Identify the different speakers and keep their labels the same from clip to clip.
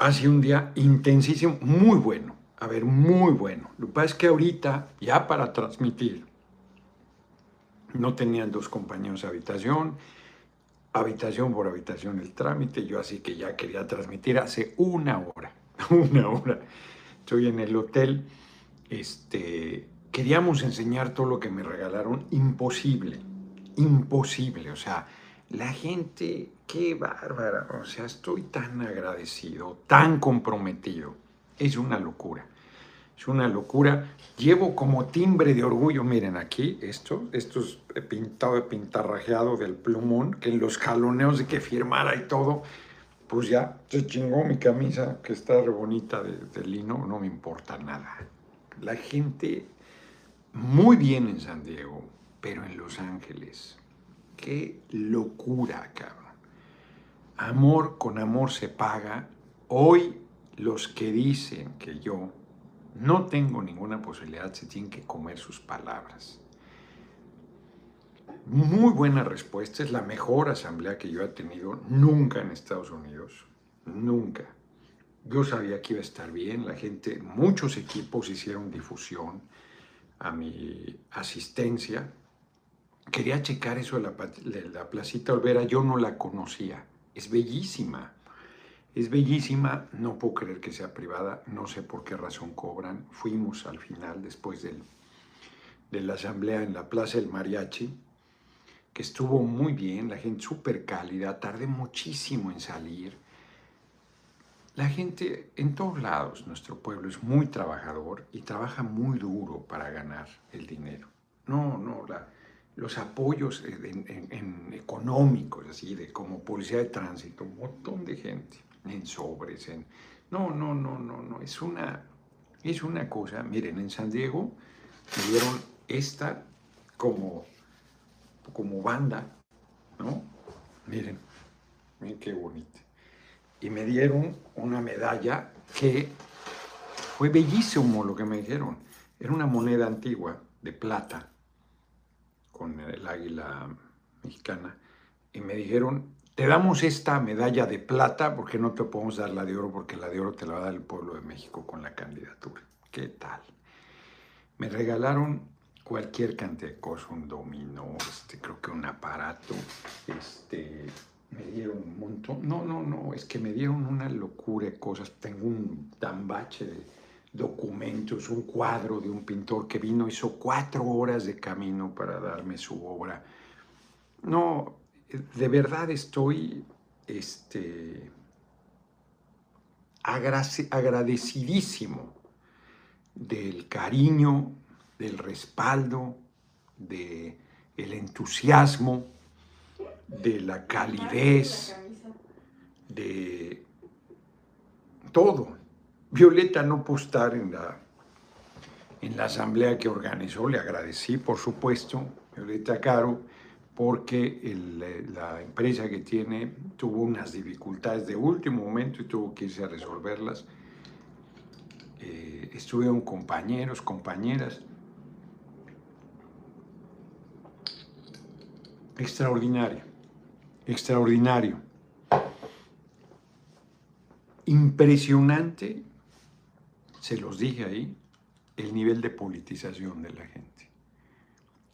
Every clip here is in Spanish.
Speaker 1: ha sido un día intensísimo, muy bueno. A ver, muy bueno. Lo que pasa es que ahorita, ya para transmitir, no tenían dos compañeros de habitación, habitación por habitación el trámite, yo así que ya quería transmitir hace una hora, una hora. Estoy en el hotel, este, queríamos enseñar todo lo que me regalaron, imposible, imposible, o sea, la gente, qué bárbara, o sea, estoy tan agradecido, tan comprometido, es una locura. Es una locura. Llevo como timbre de orgullo, miren aquí, esto, esto es pintado, pintarrajeado del plumón, que en los jaloneos de que firmara y todo, pues ya se chingó mi camisa, que está bonita de, de lino, no me importa nada. La gente muy bien en San Diego, pero en Los Ángeles, qué locura, cabrón. Amor con amor se paga. Hoy los que dicen que yo no tengo ninguna posibilidad, se tienen que comer sus palabras. Muy buena respuesta, es la mejor asamblea que yo he tenido nunca en Estados Unidos, nunca. Yo sabía que iba a estar bien, la gente, muchos equipos hicieron difusión a mi asistencia. Quería checar eso de la, de la Placita Olvera, yo no la conocía, es bellísima es bellísima, no puedo creer que sea privada, no sé por qué razón cobran. Fuimos al final, después del, de la asamblea en la Plaza del Mariachi, que estuvo muy bien, la gente súper cálida, tardé muchísimo en salir. La gente en todos lados, nuestro pueblo es muy trabajador y trabaja muy duro para ganar el dinero. Los apoyos en, económicos, así de como policía de tránsito, un montón de gente en sobres, en... No, no, no, no, no, es una, es una cosa, miren, en San Diego me dieron esta como, como banda, ¿no? Miren, miren qué bonita. Y me dieron una medalla que fue bellísimo lo que me dijeron. Era una moneda antigua de plata con el águila mexicana. Y me dijeron, te damos esta medalla de plata porque no te podemos dar la de oro porque la de oro te la va a dar el pueblo de México con la candidatura. ¿Qué tal? Me regalaron cualquier cantidad de cosas, un dominó, este, creo que un aparato, este, me dieron un montón, no, no, no, es que me dieron una locura de cosas, tengo un tambache de documentos, un cuadro de un pintor que vino, hizo cuatro horas de camino para darme su obra. No, de verdad estoy este, agradecidísimo del cariño, del respaldo, del el entusiasmo, de la calidez, de todo. Violeta no pudo estar en la, en la asamblea que organizó, le agradecí, por supuesto, Violeta Caro, porque eh, la empresa que tiene tuvo unas dificultades de último momento y tuvo que irse a resolverlas. Eh, estuvieron compañeros, compañeras. Extraordinario, extraordinario. Impresionante, se los dije ahí, el nivel de politización de la gente.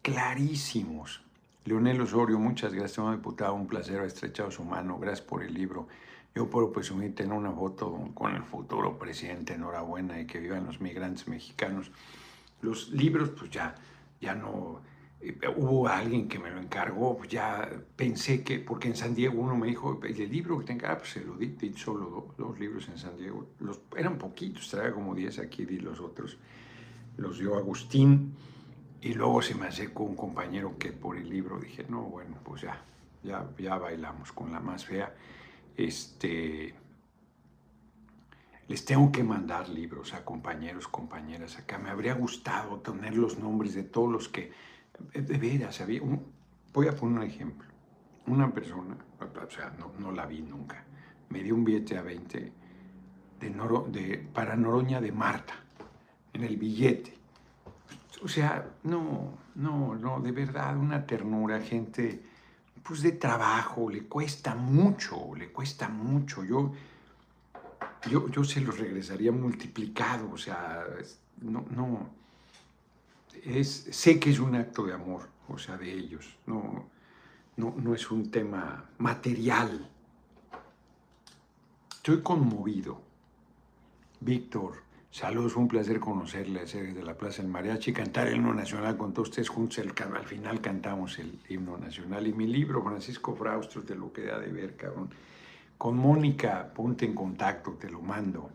Speaker 1: Clarísimos, Leonel Osorio, muchas gracias, señor diputado, un placer haber estrechado su mano, gracias por el libro. Yo puedo presumir tener una foto con el futuro presidente, enhorabuena y que vivan los migrantes mexicanos. Los libros, pues ya, ya no, hubo alguien que me lo encargó, pues ya pensé que, porque en San Diego uno me dijo, el libro que tenga, ah, pues se lo di, di solo dos, libros en San Diego, los, eran poquitos, traía como 10 aquí, di los otros, los dio Agustín, y luego se me acercó un compañero que por el libro dije, no, bueno, pues ya, ya, ya bailamos con la más fea. Este, les tengo que mandar libros a compañeros, compañeras acá. Me habría gustado tener los nombres de todos los que, de veras, había voy a poner un ejemplo. Una persona, o sea, no, no la vi nunca, me dio un billete a 20 de, de, para Noroña de Marta, en el billete. O sea, no, no, no, de verdad, una ternura, gente, pues de trabajo, le cuesta mucho, le cuesta mucho. Yo, yo, yo se los regresaría multiplicado, o sea, no, no, es, sé que es un acto de amor, o sea, de ellos, no, no, no es un tema material. Estoy conmovido. Víctor, Saludos, fue un placer conocerle, ser de la Plaza del Mariachi, cantar el himno nacional con todos ustedes juntos. El, al final cantamos el himno nacional. Y mi libro, Francisco Fraustros, de lo que da de ver, cabrón. Con Mónica, ponte en contacto, te lo mando.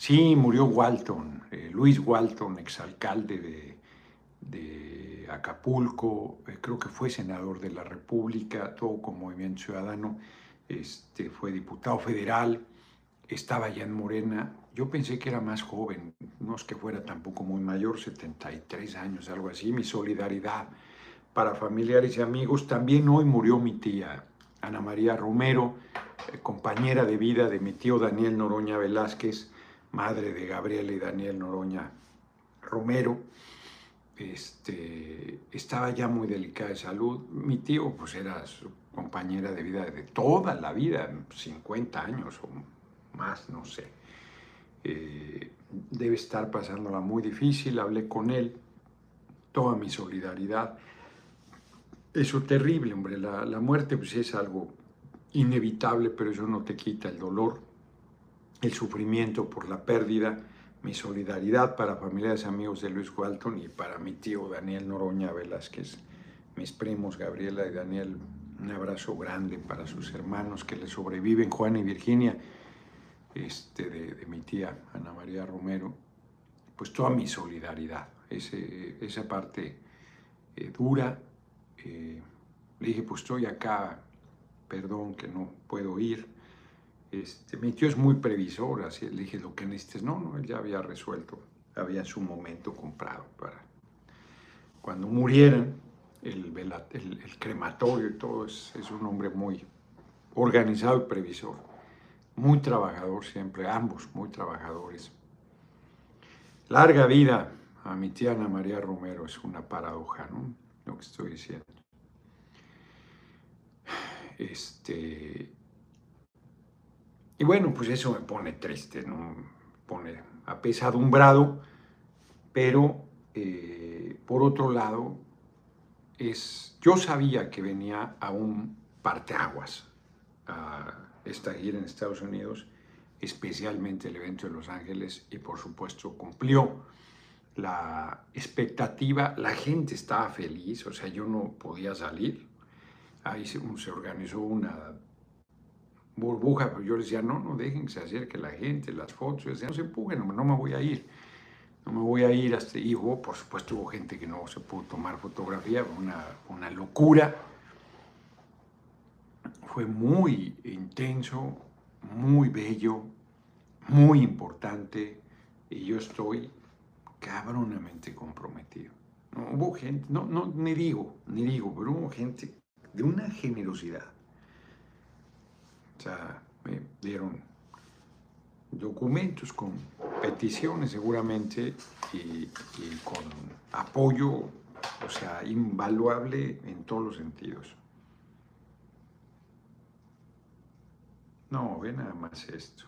Speaker 1: Sí, murió Walton, eh, Luis Walton, exalcalde de, de Acapulco, eh, creo que fue senador de la República, todo con Movimiento Ciudadano, este, fue diputado federal, estaba ya en Morena, yo pensé que era más joven, no es que fuera tampoco muy mayor, 73 años, algo así. Mi solidaridad para familiares y amigos. También hoy murió mi tía, Ana María Romero, eh, compañera de vida de mi tío Daniel Noroña Velázquez, madre de Gabriela y Daniel Noroña Romero. Este, estaba ya muy delicada de salud. Mi tío pues era su compañera de vida de toda la vida, 50 años o más, no sé. Eh, debe estar pasándola muy difícil, hablé con él, toda mi solidaridad. Eso terrible, hombre, la, la muerte pues es algo inevitable, pero eso no te quita el dolor, el sufrimiento por la pérdida, mi solidaridad para familiares amigos de Luis Walton y para mi tío Daniel Noroña Velázquez, mis primos Gabriela y Daniel, un abrazo grande para sus hermanos que le sobreviven, Juan y Virginia, este, de, mi tía Ana María Romero, pues toda mi solidaridad, esa parte eh, dura. Eh, le dije, pues estoy acá, perdón que no puedo ir. Este, mi tío es muy previsor, así le dije lo que necesites. No, no, él ya había resuelto, había en su momento comprado para cuando murieran, el, crematorio y todo, es, es un hombre muy organizado y previsor muy trabajador siempre, ambos muy trabajadores. Larga vida a mi tía Ana María Romero, es una paradoja, ¿no? Lo que estoy diciendo. Este, y bueno, pues eso me pone triste, ¿no? Me pone apesadumbrado, pero eh, por otro lado, es, yo sabía que venía a un parteaguas, a, esta gira en Estados Unidos, especialmente el evento de Los Ángeles, y por supuesto cumplió la expectativa, la gente estaba feliz, o sea, yo no podía salir, ahí se, organizó una burbuja, pero yo les decía, no, no dejen que se acerque la gente, las fotos, decía, no se empujen, no me voy a ir, no me voy a ir hasta, y hubo, por supuesto, hubo gente que no se pudo tomar fotografía, una, una locura, fue muy intenso, muy bello, muy importante y yo estoy cabronamente comprometido. No, hubo gente, no, no, ni digo, ni digo, pero hubo gente de una generosidad. O sea, me dieron documentos con peticiones seguramente y, y con apoyo, o sea, invaluable en todos los sentidos. No, ve nada más esto.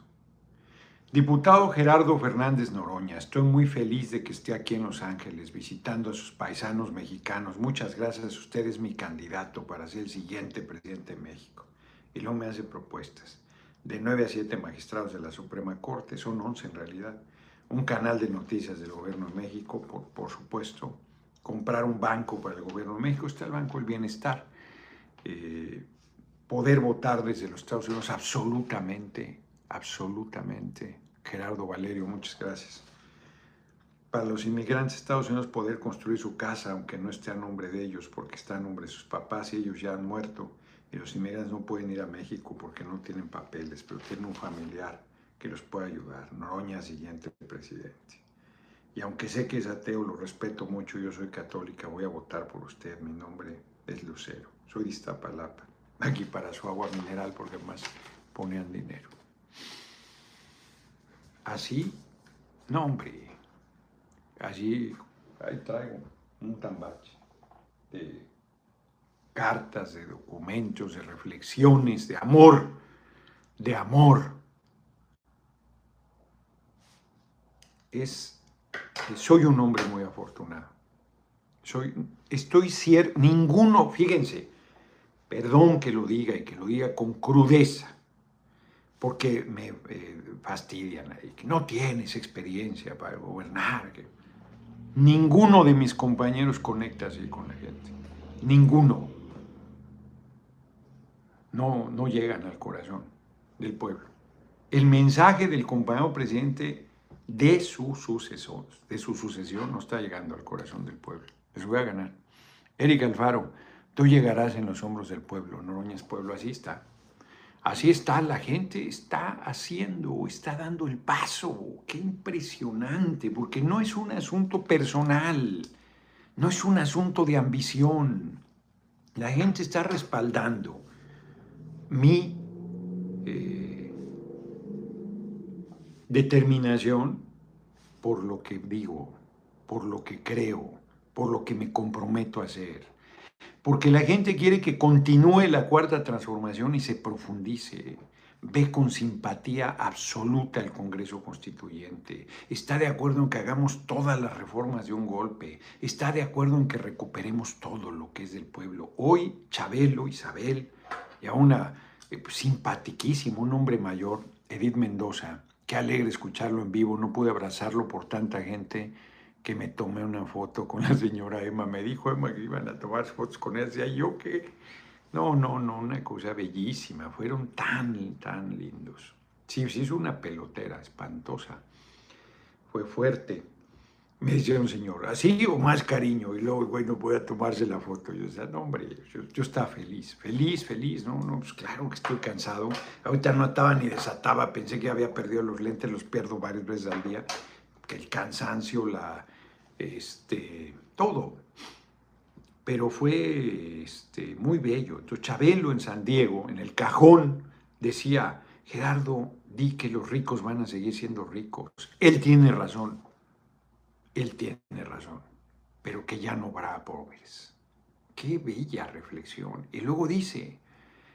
Speaker 1: Diputado Gerardo Fernández Noroña, estoy muy feliz de que esté aquí en Los Ángeles visitando a sus paisanos mexicanos. Muchas gracias, usted es mi candidato para ser el siguiente presidente de México. Y luego me hace propuestas. De 9 a 7 magistrados de la Suprema Corte, son 11 en realidad. Un canal de noticias del Gobierno de México, por, por supuesto. Comprar un banco para el Gobierno de México, está el Banco del Bienestar. Eh, poder votar desde los Estados Unidos absolutamente, absolutamente. Gerardo Valerio, muchas gracias. Para los inmigrantes de Estados Unidos poder construir su casa, aunque no esté a nombre de ellos, porque está a nombre de sus papás y ellos ya han muerto. Y los inmigrantes no pueden ir a México porque no tienen papeles, pero tienen un familiar que los puede ayudar. Noroña, siguiente presidente. Y aunque sé que es ateo, lo respeto mucho, yo soy católica, voy a votar por usted. Mi nombre es Lucero, soy de Iztapalapa aquí para su agua mineral porque más ponían dinero. Así, no hombre, allí, ahí traigo un tambache de cartas, de documentos, de reflexiones, de amor, de amor, es, soy un hombre muy afortunado. Soy, estoy cierto, ninguno, fíjense, perdón que lo diga y que lo diga con crudeza, porque me eh, fastidian ahí, que no tienes experiencia para gobernar. Que... Ninguno de mis compañeros conecta así con la gente, ninguno. No, no llegan al corazón del pueblo. El mensaje del compañero presidente de su sucesor, de su sucesión, no está llegando al corazón del pueblo. Les voy a ganar. Eric Alfaro, tú llegarás en los hombros del pueblo. Noroña pueblo, así está. Así está, la gente está haciendo, está dando el paso. Qué impresionante, porque no es un asunto personal, no es un asunto de ambición. La gente está respaldando mi eh, determinación por lo que digo, por lo que creo, por lo que me comprometo a hacer porque la gente quiere que continúe la cuarta transformación y se profundice. Ve con simpatía absoluta el Congreso Constituyente. Está de acuerdo en que hagamos todas las reformas de un golpe. Está de acuerdo en que recuperemos todo lo que es del pueblo. Hoy, Chabelo, Isabel y a una eh, simpatiquísimo, un hombre mayor, Edith Mendoza. Qué alegre escucharlo en vivo. No pude abrazarlo por tanta gente que me tomé una foto con la señora Emma. Me dijo Emma que iban a tomar fotos con ella. Decía yo que... No, no, no, una cosa bellísima. Fueron tan, tan lindos. Sí, sí, es una pelotera espantosa. Fue fuerte. Me decía un señor, así o más cariño. Y luego, bueno, voy a tomarse la foto. Yo decía, no, hombre, yo, estaba feliz, feliz, feliz. No, no, pues claro que estoy cansado. Ahorita no ataba ni desataba. Pensé que había perdido los lentes, los pierdo varias veces al día. Que el cansancio, la, este, todo. Pero fue este, muy bello. Entonces Chabelo en San Diego, en el cajón, decía, Gerardo, di que los ricos van a seguir siendo ricos. Él tiene razón. Él tiene razón. Pero que ya no habrá pobres. Qué bella reflexión. Y luego dice,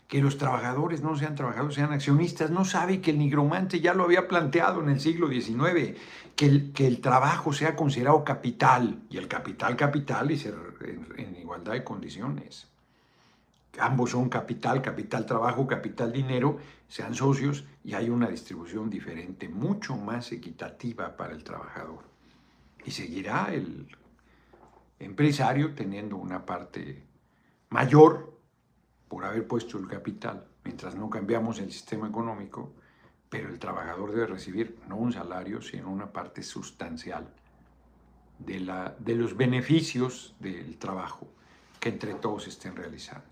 Speaker 1: que los trabajadores no sean trabajadores, sean accionistas, no sabe que el nigromante ya lo había planteado en el siglo XIX, que el, que el trabajo sea considerado capital, y el capital capital y ser en, igualdad de condiciones. Ambos son capital, capital trabajo, capital dinero, sean socios y hay una distribución diferente, mucho más equitativa para el trabajador. Y seguirá el empresario teniendo una parte mayor por haber puesto el capital, mientras no cambiamos el sistema económico, pero el trabajador debe recibir no un salario, sino una parte sustancial de, la, de los beneficios del trabajo que entre todos estén realizando.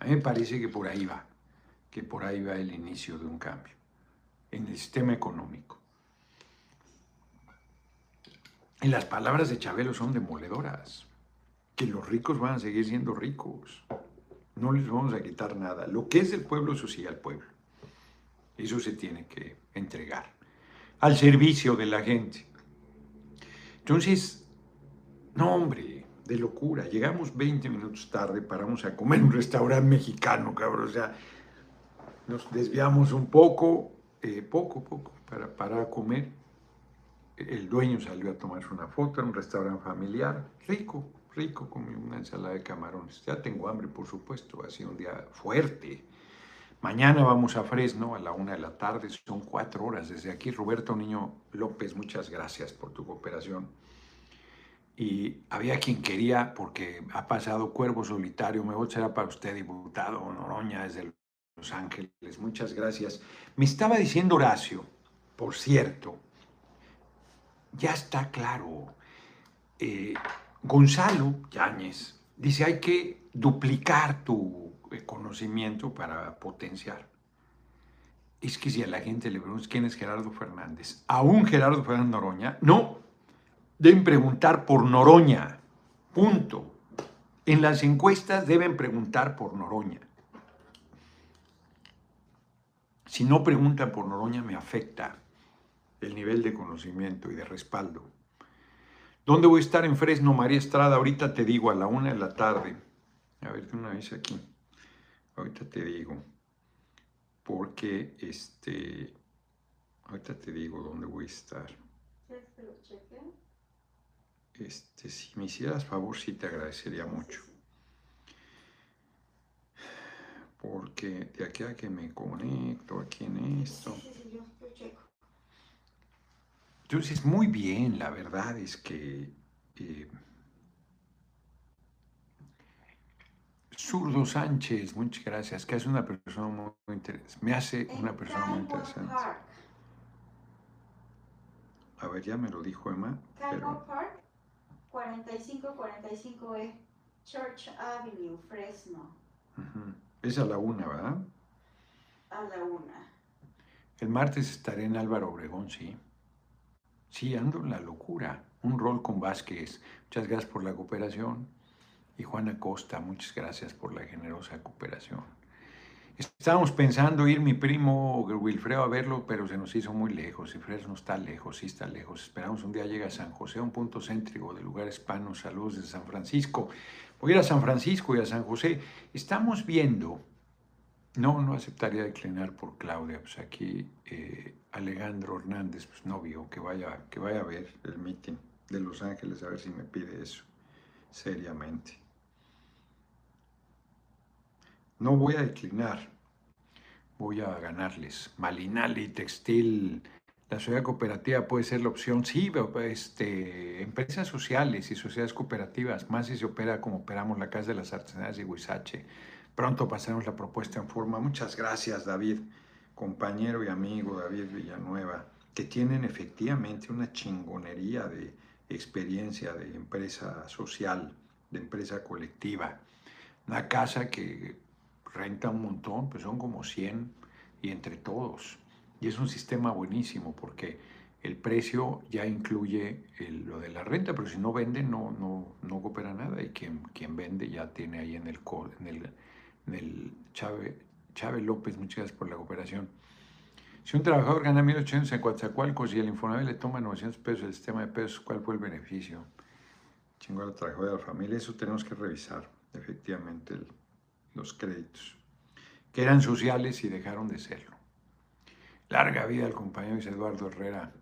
Speaker 1: A mí me parece que por ahí va, que por ahí va el inicio de un cambio en el sistema económico. Y las palabras de Chabelo son demoledoras, que los ricos van a seguir siendo ricos, no les vamos a quitar nada. Lo que es del pueblo, eso sí al pueblo. Eso se tiene que entregar al servicio de la gente. Entonces, no hombre, de locura. Llegamos 20 minutos tarde, paramos a comer en un restaurante mexicano, cabrón. O sea, nos desviamos un poco, eh, poco, poco, para, para comer. El dueño salió a tomarse una foto en un restaurante familiar, rico, rico, con una ensalada de camarones. Ya tengo hambre, por supuesto, ha sido un día fuerte. Mañana vamos a Fresno a la una de la tarde, son cuatro horas desde aquí. Roberto Niño López, muchas gracias por tu cooperación. Y había quien quería, porque ha pasado Cuervo Solitario, me voy será para usted, diputado Noroña desde Los Ángeles, muchas gracias. Me estaba diciendo Horacio, por cierto, ya está claro, eh, Gonzalo Yáñez dice hay que duplicar tu eh, conocimiento para potenciar. Es que si a la gente le preguntas quién es Gerardo Fernández, aún Gerardo Fernández Noroña, no, deben preguntar por Noroña, punto. En las encuestas deben preguntar por Noroña. Si no preguntan por Noroña me afecta el nivel de conocimiento y de respaldo. ¿Dónde voy a estar en Fresno, María Estrada? Ahorita te digo, a la una de la tarde. A ver, una vez aquí. Ahorita te digo. Porque, este, ahorita te digo dónde voy a estar. Este, si me hicieras favor, sí te agradecería mucho. Porque de aquí a que me conecto aquí en esto. Entonces, muy bien, la verdad es que eh, Zurdo Sánchez, muchas gracias, que es una persona muy interesante, me hace una persona muy interesante. A ver, ya me lo dijo Emma.
Speaker 2: Pero... Park, 4545E, Church Avenue, Fresno.
Speaker 1: Es a la una, ¿verdad?
Speaker 2: A la una.
Speaker 1: El martes estaré en Álvaro Obregón, sí. Sí, ando en la locura. Un rol con Vázquez. Muchas gracias por la cooperación. Y Juana Costa, muchas gracias por la generosa cooperación. Estábamos pensando ir mi primo Wilfredo a verlo, pero se nos hizo muy lejos. Y no está lejos, sí está lejos. Esperamos un día llegue a San José, un punto céntrico de lugar hispano. Saludos de San Francisco. Voy a ir a San Francisco y a San José. Estamos viendo, no, no aceptaría declinar por Claudia, pues aquí eh, Alejandro Hernández, pues novio, que vaya, que vaya a ver el meeting de Los Ángeles, a ver si me pide eso, seriamente. No voy a declinar, voy a ganarles. Malinali, textil, la sociedad cooperativa puede ser la opción. Sí, este, empresas sociales y sociedades cooperativas, más si se opera como operamos la Casa de las Artesanías de Huizache. Pronto pasaremos la propuesta en forma. Muchas gracias, David, compañero y amigo David Villanueva, que tienen efectivamente una chingonería de experiencia de empresa social, de empresa colectiva. Una casa que renta un montón, pues son como 100 y entre todos. Y es un sistema buenísimo porque el precio ya incluye lo de la renta, pero si no vende no, no, no coopera nada y quien, quien vende ya tiene ahí en el, en el, en el Chávez, López, muchas gracias por la cooperación. Si un trabajador gana 1.800 en Coatzacoalcos y el Infonavit le toma 900 pesos el sistema de pesos, ¿cuál fue el beneficio? Chingo el trabajo de la familia, eso tenemos que revisar, efectivamente. Los créditos, que eran sociales y dejaron de serlo. Larga vida al compañero Eduardo Herrera.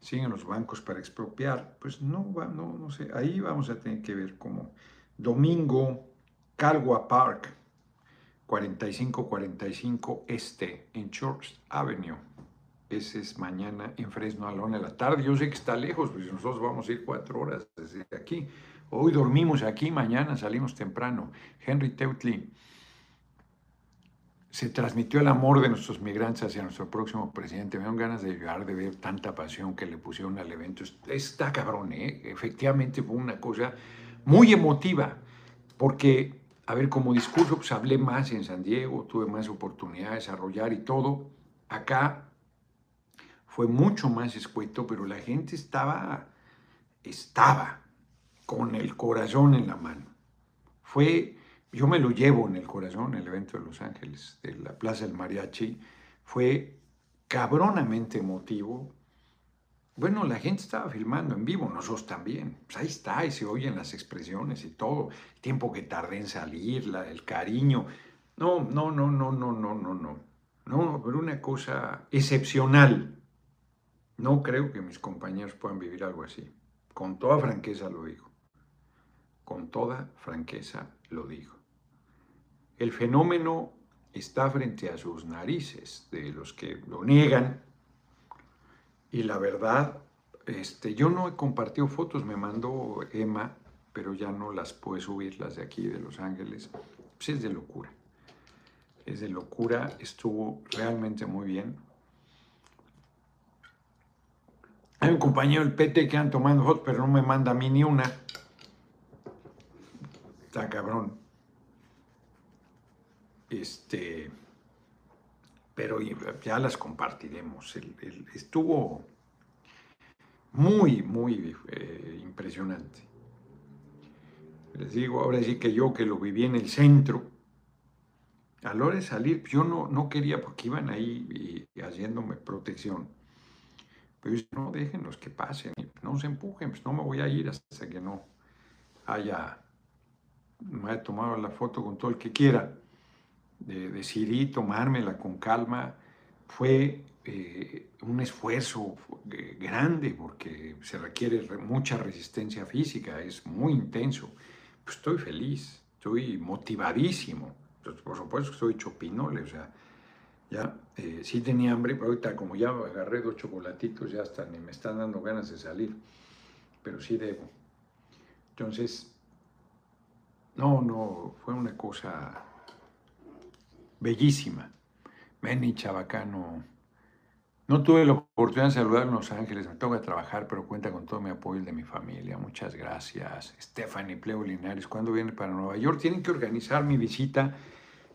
Speaker 1: Siguen los bancos para expropiar. Pues no, no, no sé. Ahí vamos a tener que ver cómo. Domingo, Calgua Park, 4545 Este, en Church Avenue. Ese es mañana en Fresno, Alón, en la tarde. Yo sé que está lejos, pues nosotros vamos a ir cuatro horas desde aquí. Hoy dormimos aquí, mañana salimos temprano. Henry Teutli, se transmitió el amor de nuestros migrantes hacia nuestro próximo presidente. Me dan ganas de llorar de ver tanta pasión que le pusieron al evento. Está cabrón, ¿eh? Efectivamente fue una cosa muy emotiva, porque, a ver, como discurso, pues hablé más en San Diego, tuve más oportunidad de desarrollar y todo. Acá fue mucho más escueto, pero la gente estaba, estaba con el corazón en la mano. Fue yo me lo llevo en el corazón, el evento de Los Ángeles, de la Plaza del Mariachi, fue cabronamente emotivo. Bueno, la gente estaba filmando en vivo, nosotros también. Pues ahí está, y se oyen las expresiones y todo. Tiempo que tardé en salir, el cariño. No, no, no, no, no, no, no, no. No, pero una cosa excepcional. No creo que mis compañeros puedan vivir algo así. Con toda franqueza lo digo. Con toda franqueza lo digo. El fenómeno está frente a sus narices, de los que lo niegan. Y la verdad, este, yo no he compartido fotos, me mandó Emma, pero ya no las puedo subir, las de aquí, de Los Ángeles. Pues es de locura. Es de locura, estuvo realmente muy bien. Hay un compañero del PT que han tomado fotos, pero no me manda a mí ni una. Está cabrón. Este, pero ya las compartiremos. estuvo muy, muy eh, impresionante. Les digo, ahora sí que yo que lo viví en el centro, a la hora de salir, yo no, no quería porque iban ahí y, haciéndome protección. Pero yo no, déjenlos que pasen, no se empujen, pues no me voy a ir hasta que no haya, me haya tomado la foto con todo el que quiera decidí tomármela con calma. Fue eh, un esfuerzo grande porque se requiere mucha resistencia física, es muy intenso. Pues estoy feliz, estoy motivadísimo. Pues, por supuesto que estoy chopinole, o sea, ya eh, sí tenía hambre, pero ahorita como ya agarré dos chocolatitos, ya hasta ni me están dando ganas de salir, pero sí debo. Entonces, no, no, fue una cosa bellísima. Benny Chabacano. No tuve la oportunidad de saludar en Los Ángeles, me toca trabajar, pero cuenta con todo mi apoyo y de mi familia. Muchas gracias. Stephanie Pleo Linares, ¿cuándo viene para Nueva York? Tienen que organizar mi visita.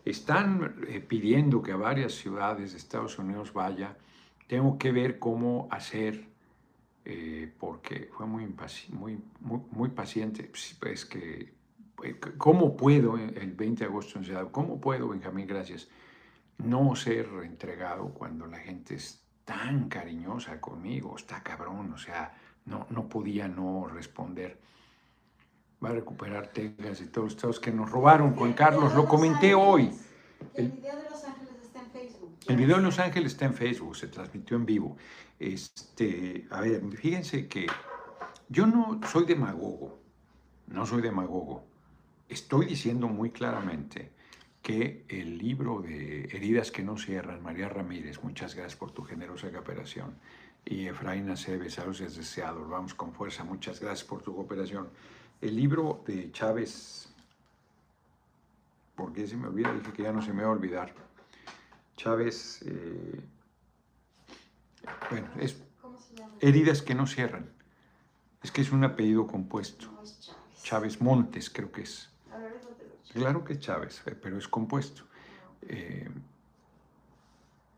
Speaker 1: Están eh, pidiendo que a varias ciudades de Estados Unidos vaya. Tengo que ver cómo hacer, eh, porque fue muy, muy, muy, muy paciente. Es pues, que, eh, ¿cómo puedo el 20 de agosto en Ciudad? ¿Cómo puedo, Benjamín? Gracias no ser entregado cuando la gente es tan cariñosa conmigo, está cabrón, o sea, no, no podía no responder. Va a recuperar Texas y todos los estados que nos robaron, Juan Carlos, lo comenté hoy.
Speaker 2: El, video de Los Ángeles está en Facebook.
Speaker 1: El video de Los Ángeles está en Facebook, se transmitió en vivo. Este, a ver, fíjense que yo no soy demagogo, no soy demagogo. Estoy diciendo muy claramente que el libro de Heridas que no cierran, María Ramírez, muchas gracias por tu generosa cooperación, y Efraín Aceves, saludos deseados, vamos con fuerza, muchas gracias por tu cooperación. El libro de Chávez, porque se me olvida, dije que ya no se me va a olvidar. Chávez, eh, bueno, es Heridas que no cierran. Es que es un apellido compuesto. Chávez Montes, creo que es. Claro que Chávez, eh, pero es compuesto. Eh,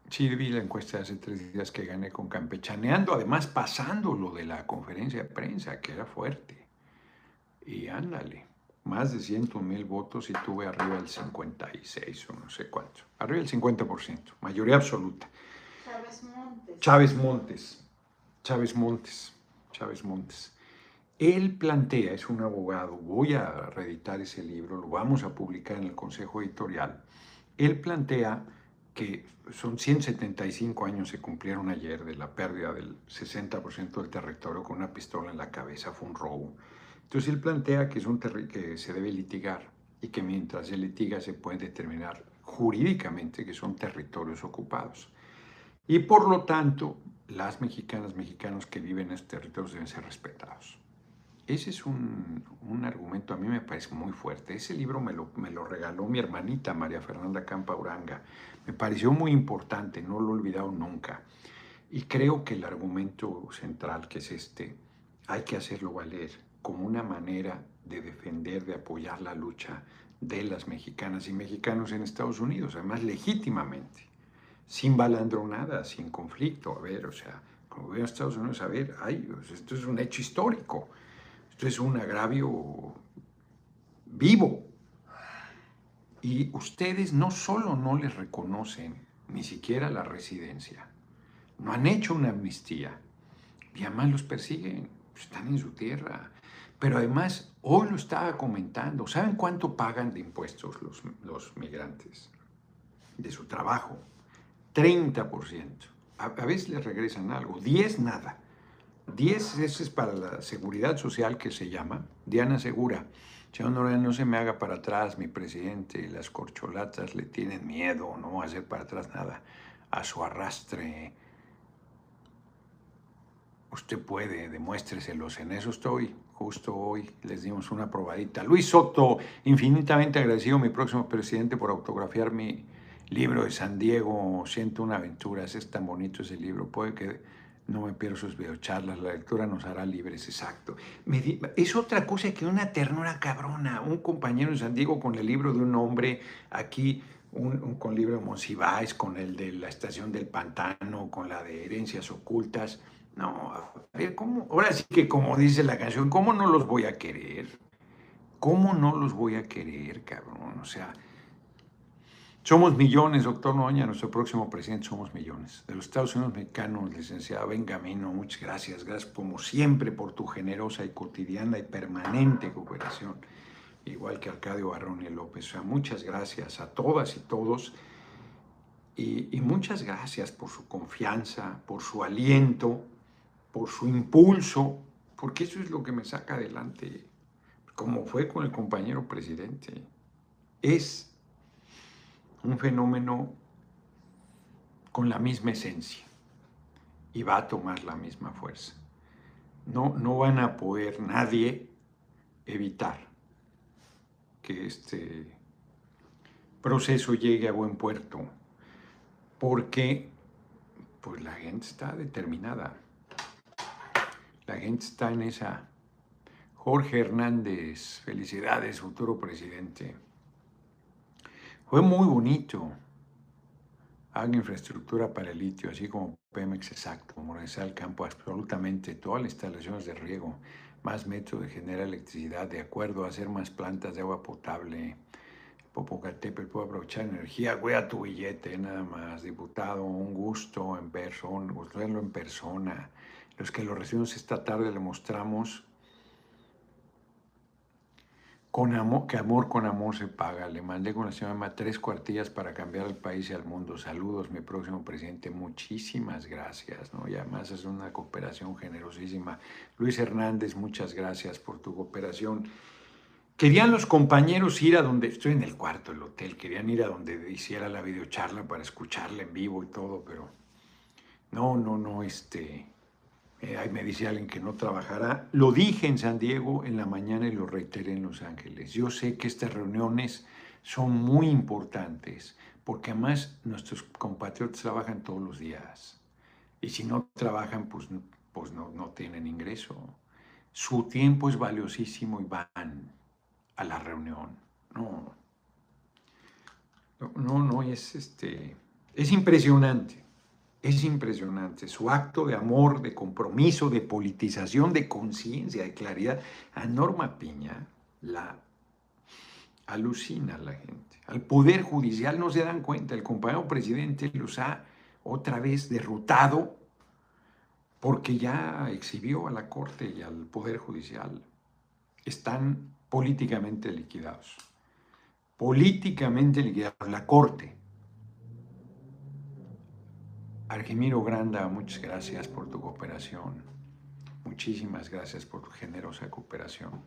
Speaker 1: sí, vi la encuesta de hace tres días que gané con Campechaneando, además pasando lo de la conferencia de prensa, que era fuerte. Y ándale, más de 100 mil votos y tuve arriba del 56 o no sé cuánto. Arriba del 50%, mayoría absoluta.
Speaker 2: Chávez Montes.
Speaker 1: Chávez Montes. Chávez Montes. Chávez Montes. Él plantea, es un abogado, voy a reeditar ese libro, lo vamos a publicar en el Consejo Editorial. Él plantea que son 175 años se cumplieron ayer de la pérdida del 60% del territorio con una pistola en la cabeza, fue un robo. Entonces él plantea que, es un que se debe litigar y que mientras se litiga se puede determinar jurídicamente que son territorios ocupados. Y por lo tanto, las mexicanas, mexicanos que viven en estos territorios deben ser respetados. Ese es un, argumento, a mí me parece muy fuerte. Ese libro me lo, me lo regaló mi hermanita María Fernanda Campa Uranga. Me pareció muy importante, no lo he olvidado nunca. Y creo que el argumento central, que es este, hay que hacerlo valer como una manera de defender, de apoyar la lucha de las mexicanas y mexicanos en Estados Unidos, además legítimamente, sin balandronada, sin conflicto. A ver, o sea, como veo a Estados Unidos, a ver, ay, pues esto es un hecho histórico. Esto es un agravio vivo. Y ustedes no solo no les reconocen ni siquiera la residencia, no han hecho una amnistía y además los persiguen, están en su tierra. Pero además, hoy lo estaba comentando, ¿saben cuánto pagan de impuestos los, los migrantes? De su trabajo. 30%. A, a veces les regresan algo, 10 nada. 10 es para la seguridad social que se llama. Diana Segura. Señor Noriega, no se me haga para atrás, mi presidente. Las corcholatas le tienen miedo, no va a hacer para atrás nada. A su arrastre. Usted puede, demuéstreselos. En eso estoy. Justo hoy les dimos una probadita. Luis Soto, infinitamente agradecido, mi próximo presidente, por autografiar mi libro de San Diego, Siento una aventura. Es tan bonito ese libro. Puede que no me pierdo sus videocharlas, la lectura nos hará libres, exacto. es otra cosa que una ternura cabrona. Un compañero en San Diego con el libro de un hombre, aquí un, con el libro de Monsiváis, con el de la estación del pantano, con la de herencias ocultas. No, a ver, ¿cómo? Ahora sí que como dice la canción, ¿cómo no los voy a querer? ¿Cómo no los voy a querer, cabrón? O sea, somos millones, doctor Noña, nuestro próximo presidente, somos millones. De los Estados Unidos mexicanos, licenciado Benjamino, muchas gracias. Gracias como siempre por tu generosa y cotidiana y permanente cooperación. Igual que Arcadio Barrón y López. O sea, muchas gracias a todas y todos. Y, y muchas gracias por su confianza, por su aliento, por su impulso, porque eso es lo que me saca adelante, como fue con el compañero presidente. Es un fenómeno con la misma esencia y va a tomar la misma fuerza. No, no van a poder nadie evitar que este proceso llegue a buen puerto, porque pues la gente está determinada, la gente está en esa. Jorge Hernández, felicidades, futuro presidente. Fue muy bonito. Haga infraestructura para el litio, así como Pemex exacto, como el campo, absolutamente todas las instalaciones de riego, más metros de generar electricidad, de acuerdo a hacer más plantas de agua potable, Popocatépetl puede aprovechar energía, güey, a tu billete, nada más, diputado, un gusto en persona, verlo en persona. Los que lo recibimos esta tarde le mostramos con amor, que amor con amor se paga. Le mandé con la señora tres cuartillas para cambiar el país y al mundo. Saludos, mi próximo presidente. Muchísimas gracias, ¿no? Y además es una cooperación generosísima. Luis Hernández, muchas gracias por tu cooperación. Querían los compañeros ir a donde, estoy en el cuarto del hotel, querían ir a donde hiciera la videocharla para escucharla en vivo y todo, pero no, no, no, este, eh, ahí me dice alguien que no trabajará. Lo dije en San Diego en la mañana y lo reiteré en Los Ángeles. Yo sé que estas reuniones son muy importantes, porque además nuestros compatriotas trabajan todos los días. Y si no trabajan, pues, pues no, no tienen ingreso. Su tiempo es valiosísimo y van a la reunión. No, no, no, es, este, es impresionante. Es impresionante su acto de amor, de compromiso, de politización, de conciencia, de claridad. A Norma Piña la alucina la gente. Al Poder Judicial no se dan cuenta. El compañero presidente los ha otra vez derrotado porque ya exhibió a la Corte y al Poder Judicial. Están políticamente liquidados. Políticamente liquidados. La Corte. Argemiro Granda, muchas gracias por tu cooperación. Muchísimas gracias por tu generosa cooperación.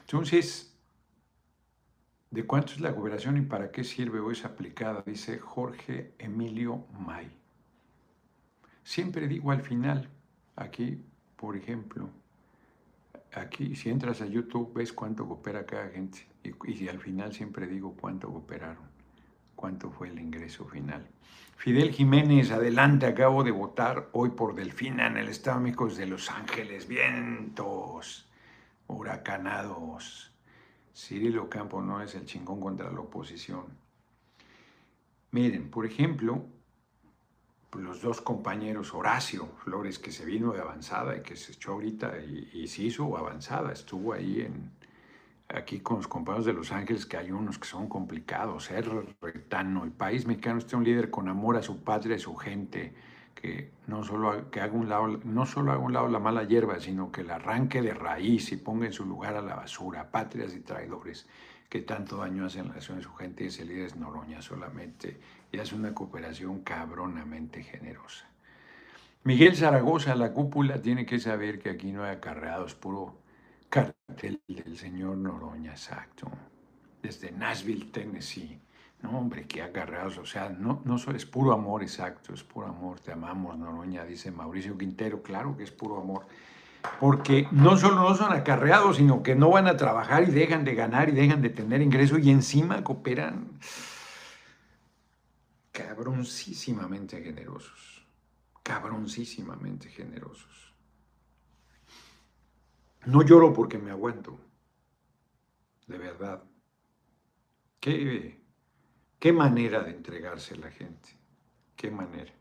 Speaker 1: Entonces, ¿de cuánto es la cooperación y para qué sirve o es aplicada? Dice Jorge Emilio May. Siempre digo al final, aquí, por ejemplo, aquí, si entras a YouTube, ves cuánto coopera cada gente. Y, al final siempre digo cuánto cooperaron, cuánto fue el ingreso final. Fidel Jiménez, adelante, acabo de votar hoy por Delfina en el Estado de de Los Ángeles. Vientos, huracanados. Cirilo Campo no es el chingón contra la oposición. Miren, por ejemplo, los dos compañeros, Horacio Flores, que se vino de avanzada y que se echó ahorita y, se hizo avanzada, estuvo ahí en, aquí con los compañeros de Los Ángeles, que hay unos que son complicados, ser retano, el país mexicano es un líder con amor a su patria y su gente, que no solo, que haga un lado, no solo haga un lado la mala hierba, sino que la arranque de raíz y ponga en su lugar a la basura, patrias y traidores que tanto daño hacen la nación de su gente, ese líder es Noroña solamente, y hace una cooperación cabronamente generosa. Miguel Zaragoza, la cúpula, tiene que saber que aquí no hay acarreados, puro cartel del señor Noroña, exacto. Desde Nashville, Tennessee. No, hombre, qué acarreados, o sea, no, no es puro amor, exacto, es puro amor, te amamos, Noroña, dice Mauricio Quintero, claro que es puro amor porque no solo no son acarreados, sino que no van a trabajar y dejan de ganar y dejan de tener ingreso y encima cooperan cabroncísimamente generosos, cabroncísimamente generosos. No lloro porque me aguanto, de verdad. ¿Qué, qué manera de entregarse a la gente? ¿Qué manera?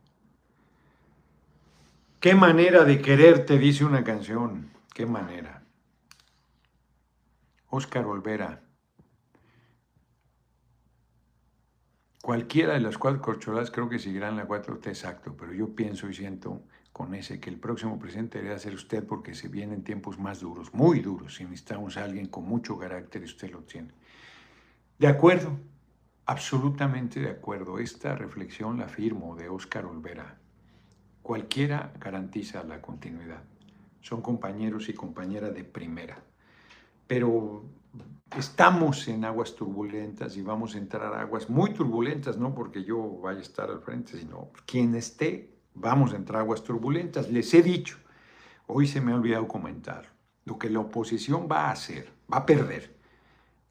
Speaker 1: Qué manera de quererte, dice una canción. Qué manera. Óscar Olvera. Cualquiera de las cuatro corcholadas creo que seguirán la 4T exacto, pero yo pienso y siento con ese que el próximo presidente debería ser usted porque se vienen tiempos más duros, muy duros, y necesitamos a alguien con mucho carácter usted lo tiene. De acuerdo, absolutamente de acuerdo. Esta reflexión la firmo de Óscar Olvera Cualquiera garantiza la continuidad. Son compañeros y compañeras de primera. Pero estamos en aguas turbulentas y vamos a entrar a aguas muy turbulentas, no porque yo vaya a estar al frente, sino quien esté, vamos a entrar aguas turbulentas. Les he dicho, hoy se me ha olvidado comentar, lo que la oposición va a hacer, va a perder,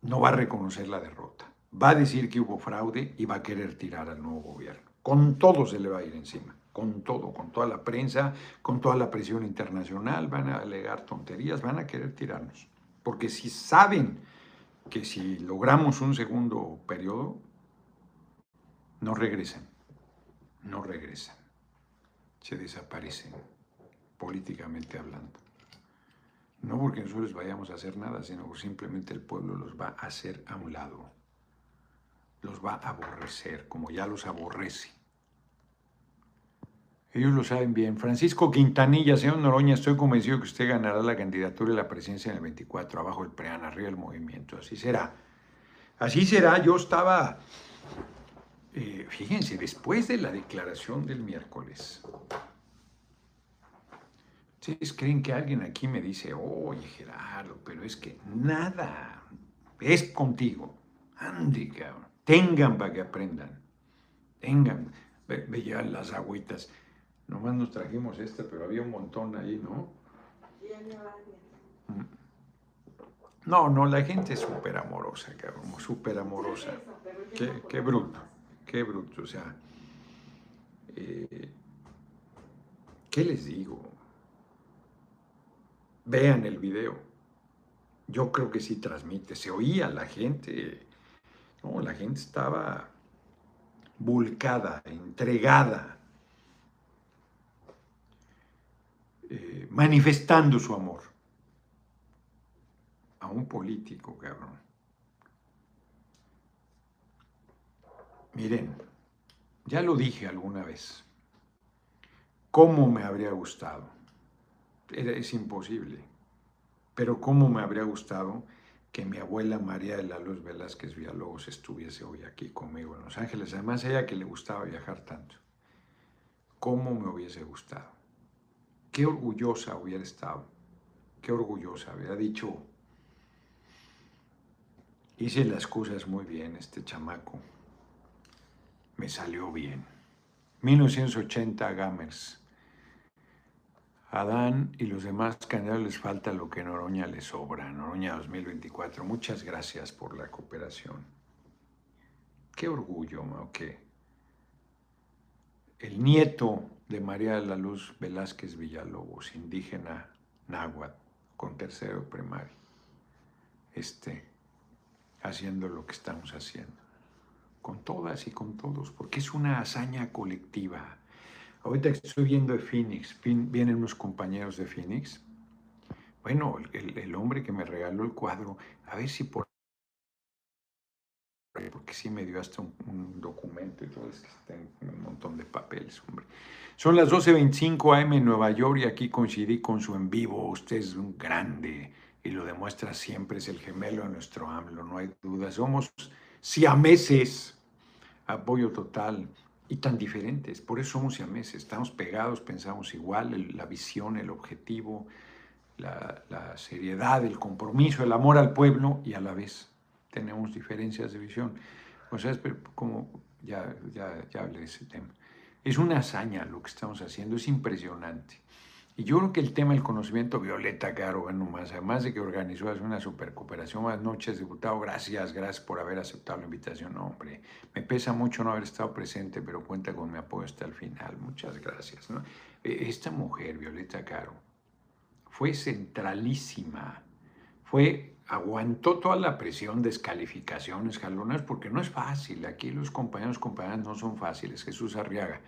Speaker 1: no va a reconocer la derrota, va a decir que hubo fraude y va a querer tirar al nuevo gobierno. Con todo se le va a ir encima, con todo, con toda la prensa, con toda la presión internacional, van a alegar tonterías, van a querer tirarnos. Porque si saben que si logramos un segundo periodo, no regresan, no regresan, se desaparecen, políticamente hablando. No porque nosotros vayamos a hacer nada, sino simplemente el pueblo los va a hacer a un lado, los va a aborrecer, como ya los aborrece. Ellos lo saben bien. Francisco Quintanilla, señor Noroña, estoy convencido que usted ganará la candidatura y la presidencia en el 24, abajo el PREAN, arriba el movimiento. Así será. Así será. Yo estaba, eh, fíjense, después de la declaración del miércoles, ¿ustedes creen que alguien aquí me dice, oye Gerardo, pero es que nada, es contigo? Ande, cabrón. Tengan para que aprendan. Tengan. Veían las agüitas. Nomás nos trajimos esta, pero había un montón ahí, ¿no? No, no, la gente es súper amorosa, cabrón, súper amorosa. Qué, bruto, qué bruto, o sea. Eh, ¿Qué les digo? Vean el video. Yo creo que sí transmite, se oía la gente. No, la gente estaba volcada, entregada Eh, manifestando su amor a un político, cabrón. Miren, ya lo dije alguna vez. ¿Cómo me habría gustado? es imposible. Pero ¿cómo me habría gustado que mi abuela María de la Luz Velázquez Villalobos estuviese hoy aquí conmigo en Los Ángeles? Además, ella que le gustaba viajar tanto. ¿Cómo me hubiese gustado? Qué orgullosa hubiera estado, qué orgullosa, hubiera dicho, hice las cosas muy bien, este chamaco, me salió bien. 1980 Gamers. Adán y los demás candidatos les falta lo que Noroña les sobra. Noroña 2024. Muchas gracias por la cooperación. Qué orgullo. Que el nieto de María de la Luz Velázquez Villalobos, indígena náhuatl, con tercero primario, este, haciendo lo que estamos haciendo, con todas y con todos, porque es una hazaña colectiva. Ahorita estoy viendo de Phoenix, vienen unos compañeros de Phoenix, bueno, el, hombre que me regaló el cuadro, a ver si por porque sí me dio hasta un, documento y todo, es que está un montón de papeles, hombre. Son las 12.25 AM en Nueva York y aquí coincidí con su en vivo. Usted es un grande y lo demuestra siempre, es el gemelo de nuestro AMLO, no hay duda. Somos siameses, apoyo total y tan diferentes. Por eso somos siameses, estamos pegados, pensamos igual, la visión, el objetivo, la, seriedad, el compromiso, el amor al pueblo y a la vez tenemos diferencias de visión. O sea, como ya, ya, ya hablé de ese tema. Es una hazaña lo que estamos haciendo, es impresionante. Y yo creo que el tema del conocimiento, Violeta Caro, bueno, más, además de que organizó hace una super cooperación, buenas noches, diputado, gracias, gracias por haber aceptado la invitación. hombre, me pesa mucho no haber estado presente, pero cuenta con mi apoyo hasta el final. Muchas gracias. E, esta mujer, Violeta Caro, fue centralísima, fue aguantó toda la presión, descalificaciones, jalones, porque no es fácil. Aquí los compañeros compañeras no son fáciles. Jesús Arriaga.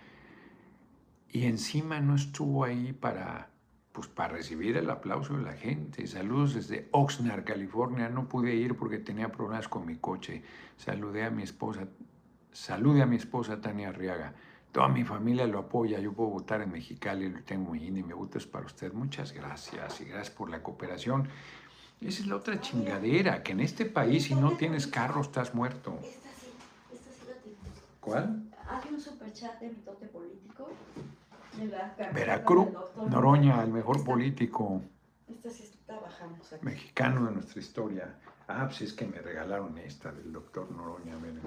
Speaker 1: Y encima no estuvo ahí para, pues, para recibir el aplauso de la gente. Saludos desde Oxnard, California. No pude ir porque tenía problemas con mi coche. Saludé a mi esposa. Salude a mi esposa Tania Arriaga. Toda mi familia lo apoya. Yo puedo votar en Mexicali, lo tengo INE y mi voto es para usted. Muchas gracias y gracias por la cooperación. Esa es la otra chingadera, que en este país si no tienes carro estás muerto. Esta sí, esta sí la tenemos. ¿Cuál?
Speaker 2: Hay un superchat de mitote político.
Speaker 1: Veracruz, Noroña, el mejor
Speaker 2: Esta-
Speaker 1: político
Speaker 2: Esta sí está aquí.
Speaker 1: mexicano de nuestra historia. Ah, pues es que me regalaron esta del doctor Noroña. miren.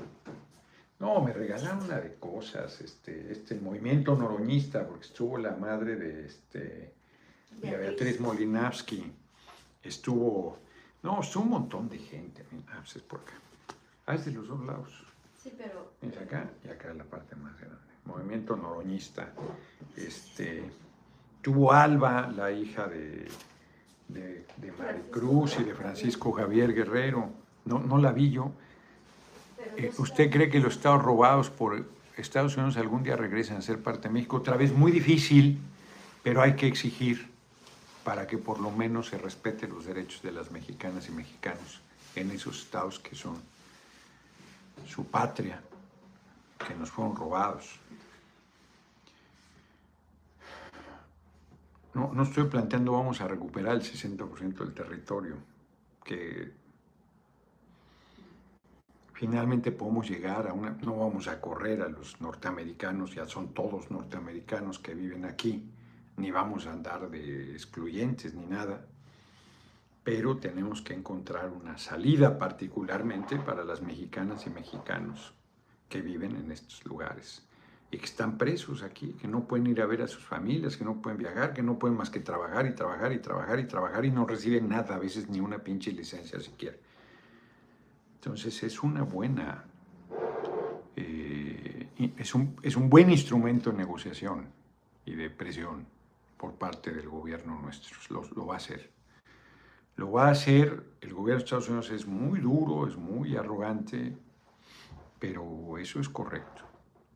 Speaker 1: No, me regalaron una de cosas, este, este el movimiento noroñista, porque estuvo la madre de, este, de Beatriz Molinavsky, estuvo, no, estuvo un montón de gente. miren. Ah, pues es por acá. Ah, es de los dos lados.
Speaker 2: Sí, pero
Speaker 1: Es acá y acá la parte más grande. Movimiento noroñista. Este, tuvo Alba, la hija de, de, de Maricruz y de Francisco Javier Guerrero. No, no la vi yo. Eh, ¿Usted cree que los estados robados por Estados Unidos algún día regresen a ser parte de México? Otra vez muy difícil, pero hay que exigir para que por lo menos se respeten los derechos de las mexicanas y mexicanos en esos estados que son su patria, que nos fueron robados. No, no estoy planteando vamos a recuperar el 60% del territorio, que finalmente podemos llegar a una, no vamos a correr a los norteamericanos, ya son todos norteamericanos que viven aquí, ni vamos a andar de excluyentes ni nada, pero tenemos que encontrar una salida particularmente para las mexicanas y mexicanos que viven en estos lugares y que están presos aquí, que no pueden ir a ver a sus familias, que no pueden viajar, que no pueden más que trabajar y trabajar y trabajar y trabajar y no reciben nada, a veces ni una pinche licencia siquiera. Entonces es una buena, eh, es, un, es un buen instrumento de negociación y de presión por parte del gobierno nuestro, lo, lo va a hacer. Lo va a hacer, el gobierno de Estados Unidos es muy duro, es muy arrogante, pero eso es correcto.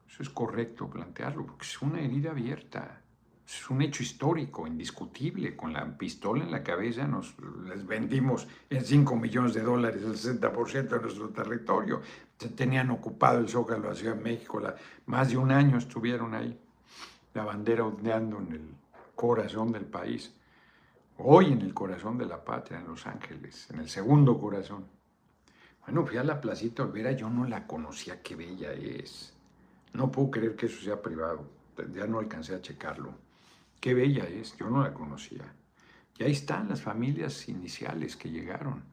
Speaker 1: Eso es correcto plantearlo, porque es una herida abierta. Es un hecho histórico, indiscutible. Con la pistola en la cabeza nos les vendimos en 5 millones de dólares el 60% de nuestro territorio. Tenían ocupado el Zócalo la Ciudad de México. más de un año estuvieron ahí, la bandera ondeando en el corazón del país. Hoy en el corazón de la patria, en Los Ángeles, en el segundo corazón. Bueno, fui a la Placita Olvera, yo no la conocía, qué bella es. No puedo creer que eso sea privado, ya no alcancé a checarlo. Qué bella es, yo no la conocía. Y ahí están las familias iniciales que llegaron.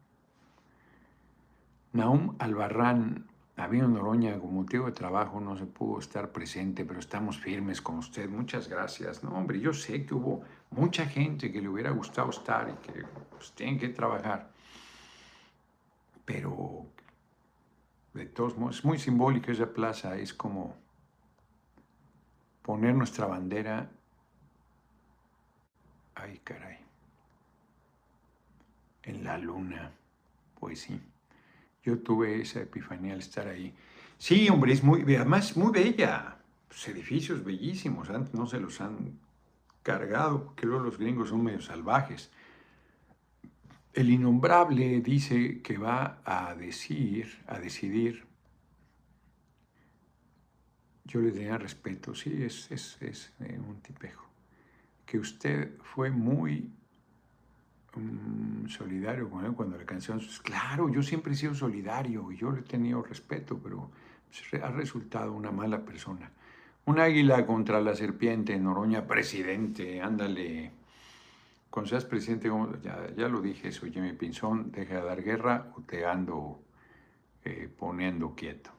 Speaker 1: Naum Albarrán, Avino Noroña, con motivo de trabajo no se pudo estar presente, pero estamos firmes con usted. Muchas gracias. No, hombre, yo sé que hubo mucha gente que le hubiera gustado estar y que pues, tienen que trabajar. Pero de todos modos, es muy simbólica esa plaza, es como poner nuestra bandera. Ay, caray. En la luna. Pues sí. Yo tuve esa epifanía al estar ahí. Sí, hombre, es muy, además muy bella. Los edificios bellísimos, antes no se los han cargado, porque luego los gringos son medio salvajes. El innombrable dice que va a decir, a decidir. Yo le tenía respeto, sí, es, es, es eh, un tipejo. Que usted fue muy mm, solidario con él cuando cansaron sus... Claro, yo siempre he sido solidario y yo le he tenido respeto, pero pues, ha resultado una mala persona. Un águila contra la serpiente, Noroña, presidente, ándale. Cuando seas presidente, ya, ya lo dije eso, Jimmy Pinzón, deja de dar guerra o te ando eh, poniendo quieto.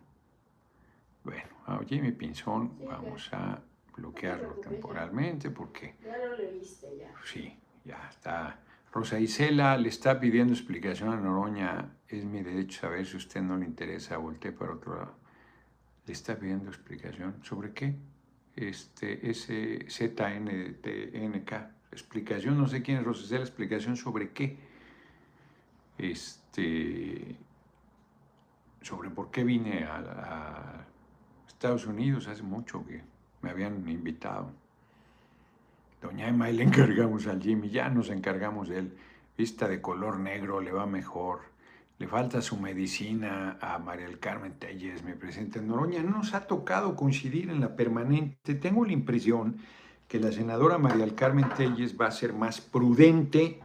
Speaker 1: Bueno, a Jimmy Pinzón
Speaker 2: Sí,
Speaker 1: vamos a bloquearlo
Speaker 2: ya.
Speaker 1: temporalmente porque
Speaker 2: Ya lo leíste ya.
Speaker 1: Sí, ya está. Rosa Isela le está pidiendo explicación a Noroña. Es mi derecho saber si a usted no le interesa. Volté para otro lado. Le está pidiendo explicación. ¿Sobre qué? Este, ese ZNTNK. Explicación, no sé quién es Rosa Isela. Explicación sobre qué. Este, sobre por qué vine a, Estados Unidos hace mucho que me habían invitado. Doña Emma, le encargamos al Jimmy, ya nos encargamos de él. Vista de color negro, le va mejor. Le falta su medicina a María del Carmen Telles, mi presidente Noroña. No nos ha tocado coincidir en la permanente. Tengo la impresión que la senadora María del Carmen Telles va a ser más prudente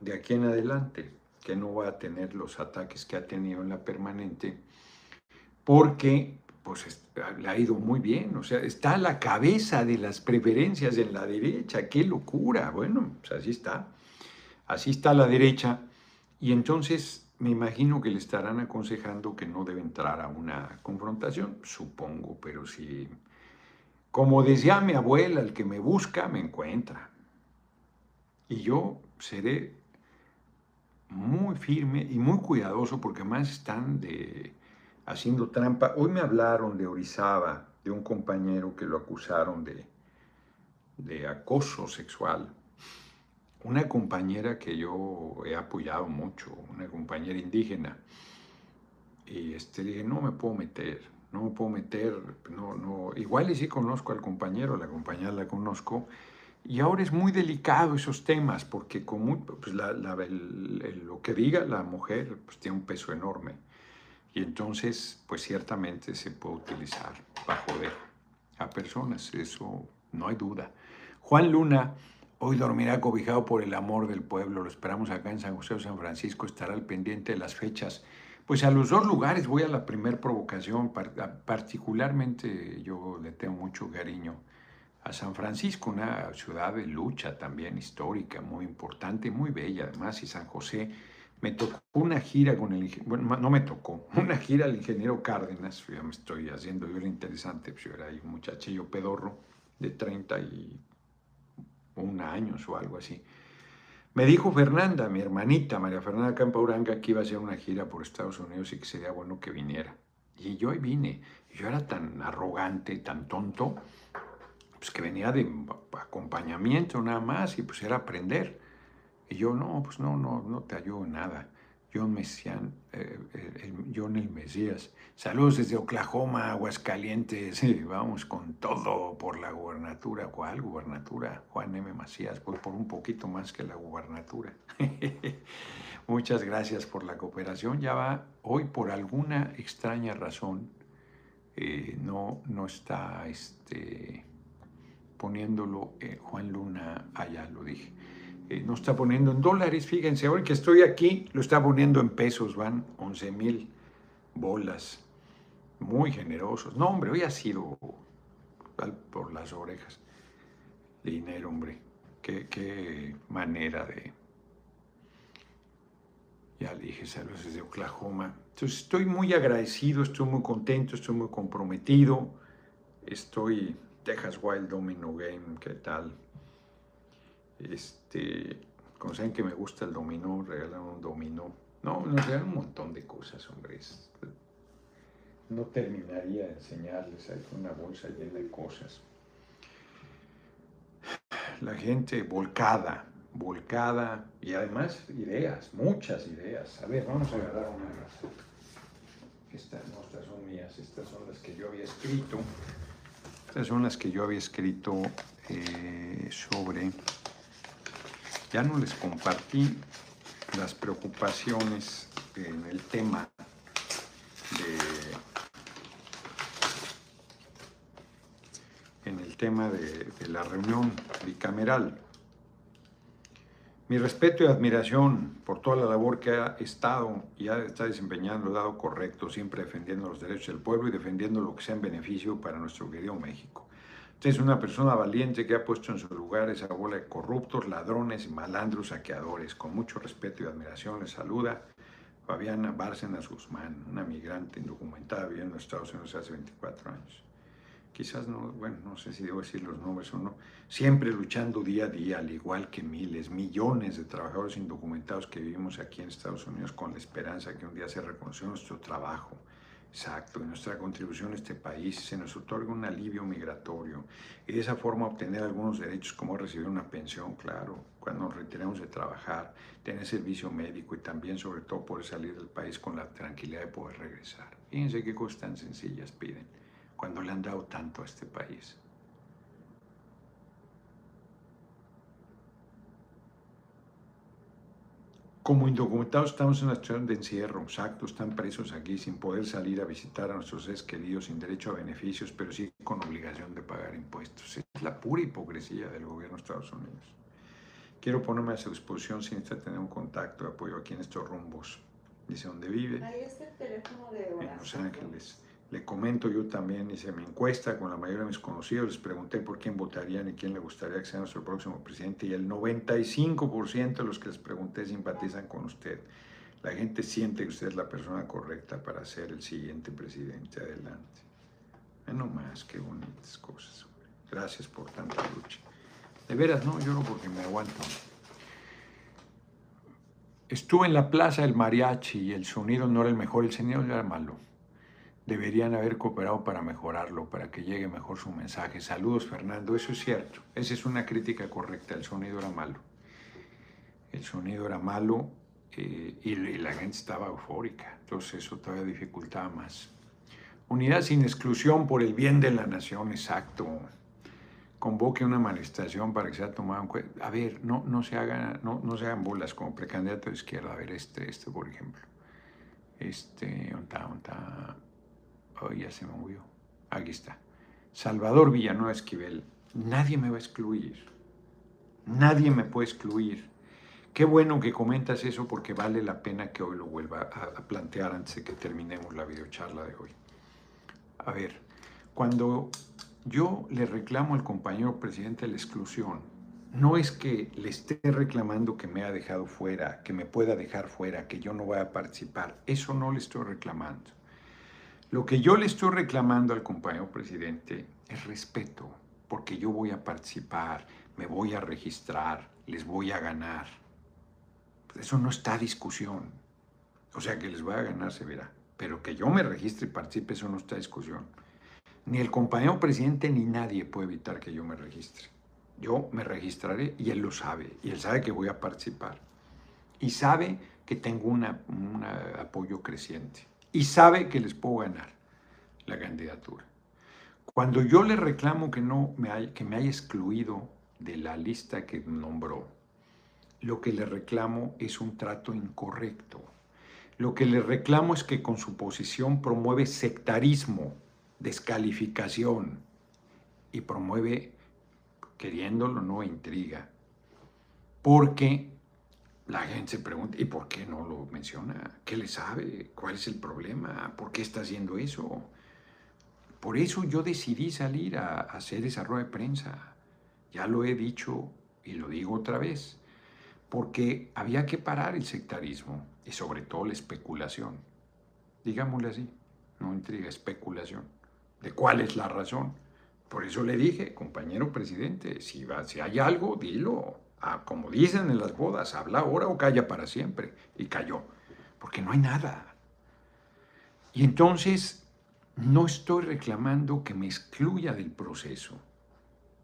Speaker 1: de aquí en adelante, que no va a tener los ataques que ha tenido en la permanente, porque pues le ha ido muy bien, o sea, está a la cabeza de las preferencias en la derecha, qué locura, bueno, pues así está, así está la derecha, y entonces me imagino que le estarán aconsejando que no debe entrar a una confrontación, supongo, pero si, como decía mi abuela, el que me busca me encuentra, y yo seré muy firme y muy cuidadoso porque además están de haciendo trampa. Hoy me hablaron de Orizaba, de un compañero que lo acusaron de, de acoso sexual. Una compañera que yo he apoyado mucho, una compañera indígena. Y este, dije, no me puedo meter, no me puedo meter, no, no. Igual y sí conozco al compañero, la compañera la conozco. Y ahora es muy delicado esos temas, porque como, pues lo que diga la mujer pues, tiene un peso enorme. Y entonces, pues ciertamente se puede utilizar para joder a personas, eso no hay duda. Juan Luna, hoy dormirá cobijado por el amor del pueblo, lo esperamos acá en San José de San Francisco, estará al pendiente de las fechas. Pues a los dos lugares voy a la primer provocación, particularmente yo le tengo mucho cariño a San Francisco, una ciudad de lucha también histórica, muy importante, muy bella además, y San José me tocó una gira con el bueno, no me tocó, una gira al ingeniero Cárdenas, ya me estoy haciendo yo lo interesante, pues yo era un muchachillo pedorro de 31 años o algo así. Me dijo Fernanda, mi hermanita, María Fernanda Campauranga, que iba a hacer una gira por Estados Unidos y que sería bueno que viniera. Y yo vine. Yo era tan arrogante, tan tonto, pues que venía de acompañamiento nada más y pues era aprender. Y yo, no, pues no, no, no te ayudo en nada. John, Messian, eh, el, John el Mesías. Saludos desde Oklahoma, Aguascalientes. Sí, vamos con todo por la gubernatura. ¿Cuál gubernatura? Juan M. Macías, pues por un poquito más que la gubernatura. Muchas gracias por la cooperación. Ya va, hoy por alguna extraña razón, eh, no, no está este, poniéndolo eh, Juan Luna allá, lo dije. Eh, no está poniendo en dólares, fíjense, ahora que estoy aquí lo está poniendo en pesos, van 11 mil bolas, muy generosos. No, hombre, hoy ha sido por las orejas dinero, hombre, qué, qué manera de... Ya le dije, saludos desde Oklahoma. Entonces estoy muy agradecido, estoy muy contento, estoy muy comprometido, estoy Texas Wild Domino Game, ¿qué tal? Este, como saben que me gusta el dominó, regalan un dominó. No, nos regalan un montón de cosas, hombre. No terminaría de enseñarles, hay una bolsa llena de cosas. La gente volcada, volcada y además ideas, muchas ideas. A ver, vamos a agarrar una Estas no, estas son mías, estas son las que yo había escrito. Estas son las que yo había escrito eh, sobre ya no les compartí las preocupaciones en el tema de, en el tema de, la reunión bicameral. Mi respeto y admiración por toda la labor que ha estado y ha, está desempeñando, dado correcto, siempre defendiendo los derechos del pueblo y defendiendo lo que sea en beneficio para nuestro querido México. Usted es una persona valiente que ha puesto en su lugar esa bola de corruptos, ladrones, malandros, saqueadores. Con mucho respeto y admiración le saluda Fabiana Bárcenas Guzmán, una migrante indocumentada viviendo en Estados Unidos hace 24 años. Quizás no, bueno, no sé si debo decir los nombres o no. Siempre luchando día a día, al igual que miles, millones de trabajadores indocumentados que vivimos aquí en Estados Unidos con la esperanza que un día se reconozca nuestro trabajo Exacto, en nuestra contribución a este país se nos otorga un alivio migratorio y de esa forma obtener algunos derechos como recibir una pensión, claro, cuando nos retiremos de trabajar, tener servicio médico y también sobre todo poder salir del país con la tranquilidad de poder regresar. Fíjense qué cosas tan sencillas piden cuando le han dado tanto a este país. Como indocumentados estamos en una situación de encierro, exacto, están presos aquí sin poder salir a visitar a nuestros seres queridos, sin derecho a beneficios, pero sí con obligación de pagar impuestos. Es la pura hipocresía del gobierno de Estados Unidos. Quiero ponerme a su disposición sin tener un contacto de apoyo aquí en estos rumbos. Dice dónde vive.
Speaker 2: Ahí está el teléfono de
Speaker 1: En Los Ángeles. Le comento yo también, hice mi encuesta con la mayoría de mis conocidos, les pregunté por quién votarían y quién le gustaría que sea nuestro próximo presidente y el 95% de los que les pregunté simpatizan con usted. La gente siente que usted es la persona correcta para ser el siguiente presidente. Adelante. No más, qué bonitas cosas. Gracias por tanta lucha. De veras, no lloro porque me aguanto. Estuve en la plaza del mariachi y el sonido no era el mejor, el sonido era malo. Deberían haber cooperado para mejorarlo, para que llegue mejor su mensaje. Saludos, Fernando. Eso es cierto. Esa es una crítica correcta. El sonido era malo. El sonido era malo eh, y la gente estaba eufórica. Entonces eso todavía dificultaba más. Unidad sin exclusión por el bien de la nación, exacto convoque una manifestación para que sea tomado en cuenta. A ver, no, no, se hagan, no, no se hagan bolas como precandidato de izquierda. A ver, este, este por ejemplo. Este, onta, onta. Oh, ya se me movió. Aquí está. Salvador Villanueva Esquivel. Nadie me va a excluir. Nadie me puede excluir. Qué bueno que comentas eso porque vale la pena que hoy lo vuelva a, plantear antes de que terminemos la videocharla de hoy. A ver, cuando yo le reclamo al compañero presidente la exclusión. No es que le esté reclamando que me ha dejado fuera, que me pueda dejar fuera, que yo no voy a participar. Eso no le estoy reclamando. Lo que yo le estoy reclamando al compañero presidente es respeto, porque yo voy a participar, me voy a registrar, les voy a ganar. Eso no está discusión. O sea, que les voy a ganar se verá. Pero que yo me registre y participe, eso no está discusión. Ni el compañero presidente ni nadie puede evitar que yo me registre. Yo me registraré y él lo sabe. Y él sabe que voy a participar. Y sabe que tengo un apoyo creciente. Y sabe que les puedo ganar la candidatura. Cuando yo le reclamo que, no me que me haya excluido de la lista que nombró, lo que le reclamo es un trato incorrecto. Lo que le reclamo es que con su posición promueve sectarismo descalificación y promueve, queriéndolo no, intriga. Porque la gente se pregunta, ¿y por qué no lo menciona? ¿Qué le sabe? ¿Cuál es el problema? ¿Por qué está haciendo eso? Por eso yo decidí salir a, hacer esa rueda de prensa. Ya lo he dicho y lo digo otra vez. Porque había que parar el sectarismo y sobre todo la especulación. Digámosle así, no intriga, especulación de cuál es la razón. Por eso le dije, compañero presidente, si, va, si hay algo, dilo. Como dicen en las bodas, habla ahora o calla para siempre. Y cayó, porque no hay nada. Y entonces no estoy reclamando que me excluya del proceso,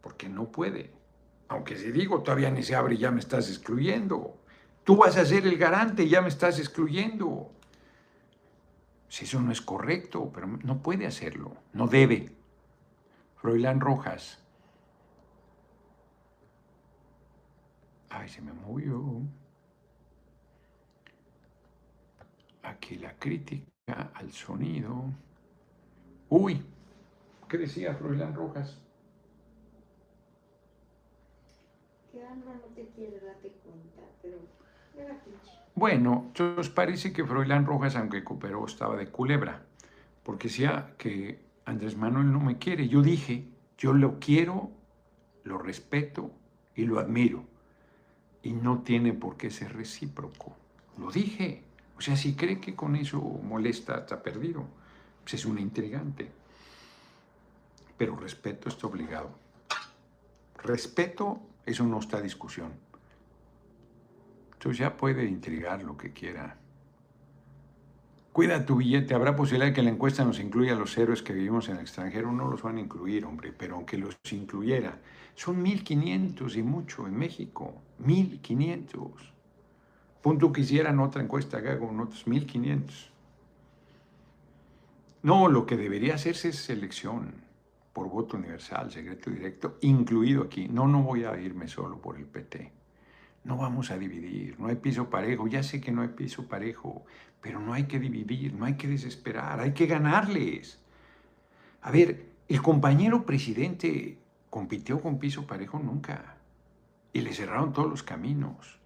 Speaker 1: porque no puede. Aunque si digo, todavía ni se abre ya me estás excluyendo. Tú vas a ser el garante ya me estás excluyendo. Si eso no es correcto, pero no puede hacerlo, no debe. Froilán Rojas. Ay, se me movió. Aquí la crítica al sonido. Uy, ¿qué decía Froilán Rojas?
Speaker 2: Que Alma no te quiere darte cuenta, pero era.
Speaker 1: Bueno, os parece que Froilán Rojas, aunque cooperó, estaba de culebra, porque decía que Andrés Manuel no me quiere. Yo dije, yo lo quiero, lo respeto y lo admiro. Y no tiene por qué ser recíproco. Lo dije. O sea, si cree que con eso molesta, está perdido. Pues es un intrigante. Pero respeto está obligado. Respeto, eso no está a discusión. Entonces ya puede intrigar lo que quiera. Cuida tu billete. Habrá posibilidad de que la encuesta nos incluya a los héroes que vivimos en el extranjero. No los van a incluir, hombre, pero aunque los incluyera, son 1.500 y mucho en México. 1.500. Punto que hicieran otra encuesta acá con otros 1.500. No, lo que debería hacerse es selección por voto universal, secreto directo, incluido aquí. No, no voy a irme solo por el PT. No vamos a dividir, no hay piso parejo. Ya sé que no hay piso parejo, pero no hay que dividir, no hay que desesperar, hay que ganarles. A ver, el compañero presidente compitió con piso parejo nunca y le cerraron todos los caminos.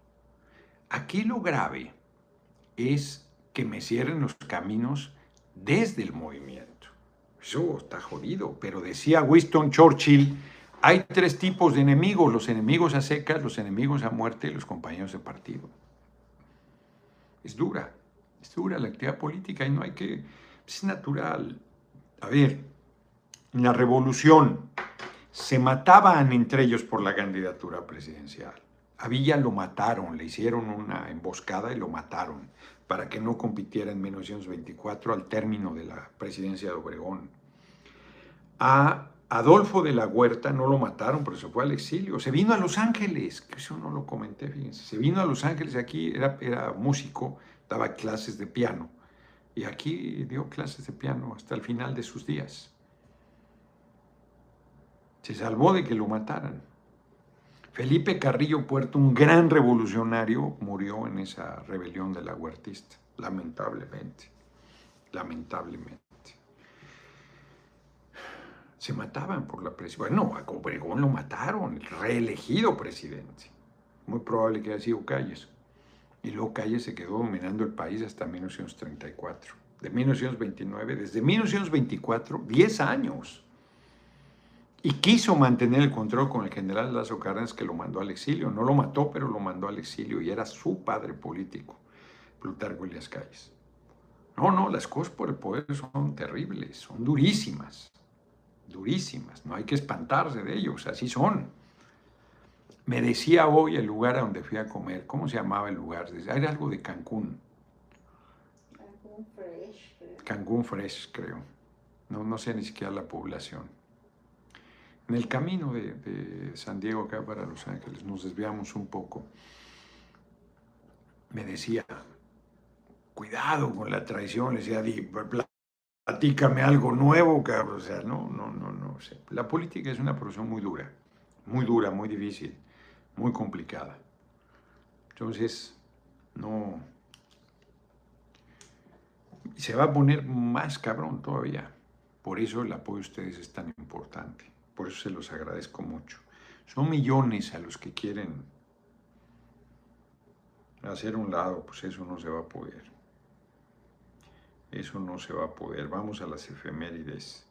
Speaker 1: Aquí lo grave es que me cierren los caminos desde el movimiento. Eso está jodido. Pero decía Winston Churchill, hay tres tipos de enemigos, los enemigos a secas, los enemigos a muerte y los compañeros de partido. Es dura, es dura la actividad política y no hay que... Es natural. A ver, la revolución se mataban entre ellos por la candidatura presidencial. A Villa lo mataron, le hicieron una emboscada y lo mataron para que no compitiera en 1924 al término de la presidencia de Obregón. A Adolfo de la Huerta no lo mataron, pero se fue al exilio. Se vino a Los Ángeles, que eso no lo comenté, fíjense. Se vino a Los Ángeles, aquí era, era músico, daba clases de piano. Y aquí dio clases de piano hasta el final de sus días. Se salvó de que lo mataran. Felipe Carrillo Puerto, un gran revolucionario, murió en esa rebelión de la huertista, lamentablemente, lamentablemente. Se mataban por la presidencia. Bueno, a Obregón lo mataron, reelegido presidente. Muy probable que haya sido Calles. Y luego Calles se quedó dominando el país hasta 1934. De 1929, desde 1924, 10 años y quiso mantener el control con el general Lazo Cárdenas que lo mandó al exilio. No lo mató, pero lo mandó al exilio y era su padre político, Plutarco Elias Calles. No, no, las cosas por el poder son terribles, son durísimas, durísimas. No hay que espantarse de ellos, así son. Me decía hoy el lugar a donde fui a comer, ¿cómo se llamaba el lugar? Era algo de Cancún.
Speaker 2: Cancún Fresh, creo.
Speaker 1: Cancún Fresh, creo. No, no sé ni siquiera la población. En el camino de, San Diego acá para Los Ángeles, nos desviamos un poco. Me decía, cuidado con la traición, le decía, platícame algo nuevo, cabrón. O sea, no, no, no, no. la política es una profesión muy dura, muy dura, muy difícil, muy complicada. Entonces, no. Se va a poner más cabrón todavía. Por eso el apoyo de ustedes es tan importante. Por eso se los agradezco mucho. Son millones a los que quieren hacer un lado, pues eso no se va a poder. Eso no se va a poder. Vamos a las efemérides,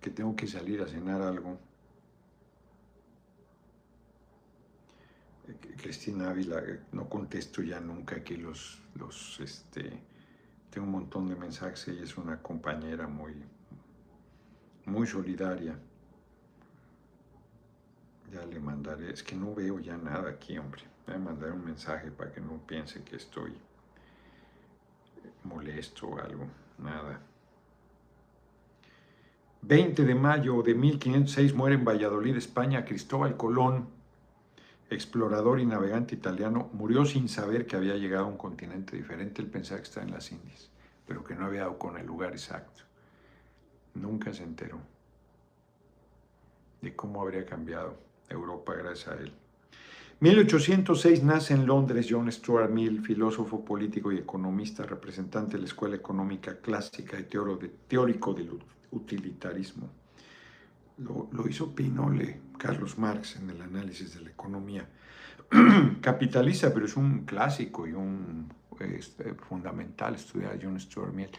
Speaker 1: que tengo que salir a cenar algo. Cristina Ávila, no contesto ya nunca aquí los, los, este, tengo un montón de mensajes, ella es una compañera muy, muy solidaria. Ya le mandaré, es que no veo ya nada aquí, hombre. Voy a mandar un mensaje para que no piense que estoy molesto o algo, nada. 20 de mayo de 1506 muere en Valladolid, España, Cristóbal Colón, explorador y navegante italiano, murió sin saber que había llegado a un continente diferente. Él pensaba que estaba en las Indias, pero que no había dado con el lugar exacto. Nunca se enteró de cómo habría cambiado Europa gracias a él. 1806 nace en Londres John Stuart Mill, filósofo, político y economista, representante de la escuela económica clásica y teórico del utilitarismo. Lo, hizo Pinole, Carlos Marx, en el análisis de la economía. Capitaliza, pero es un clásico y un este, fundamental estudiar John Stuart Mill.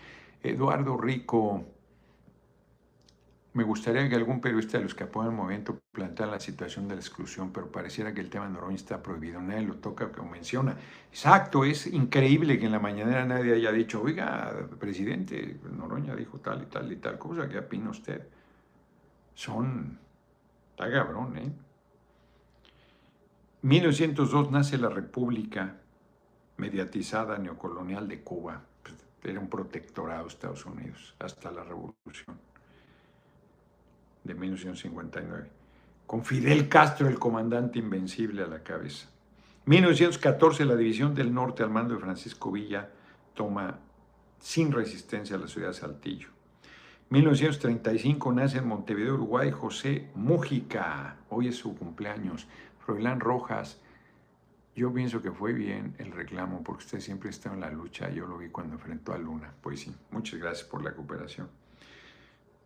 Speaker 1: Eduardo Rico, me gustaría que algún periodista de los que apoyan el movimiento planteara la situación de la exclusión, pero pareciera que el tema de Noroña está prohibido, nadie lo toca o menciona. Exacto, es increíble que en la mañanera nadie haya dicho, oiga, presidente, Noroña dijo tal y tal y tal cosa, ¿qué opina usted? Son, está cabrón, ¿eh? 1902 nace la República mediatizada neocolonial de Cuba, pues, era un protectorado de Estados Unidos hasta la revolución de 1959, con Fidel Castro, el comandante invencible a la cabeza. 1914, la División del Norte al mando de Francisco Villa toma sin resistencia la ciudad de Saltillo. 1935 nace en Montevideo, Uruguay, José Mújica. Hoy es su cumpleaños. Froilán Rojas. Yo pienso que fue bien el reclamo porque usted siempre está en la lucha. Yo lo vi cuando enfrentó a Luna. Pues sí, muchas gracias por la cooperación.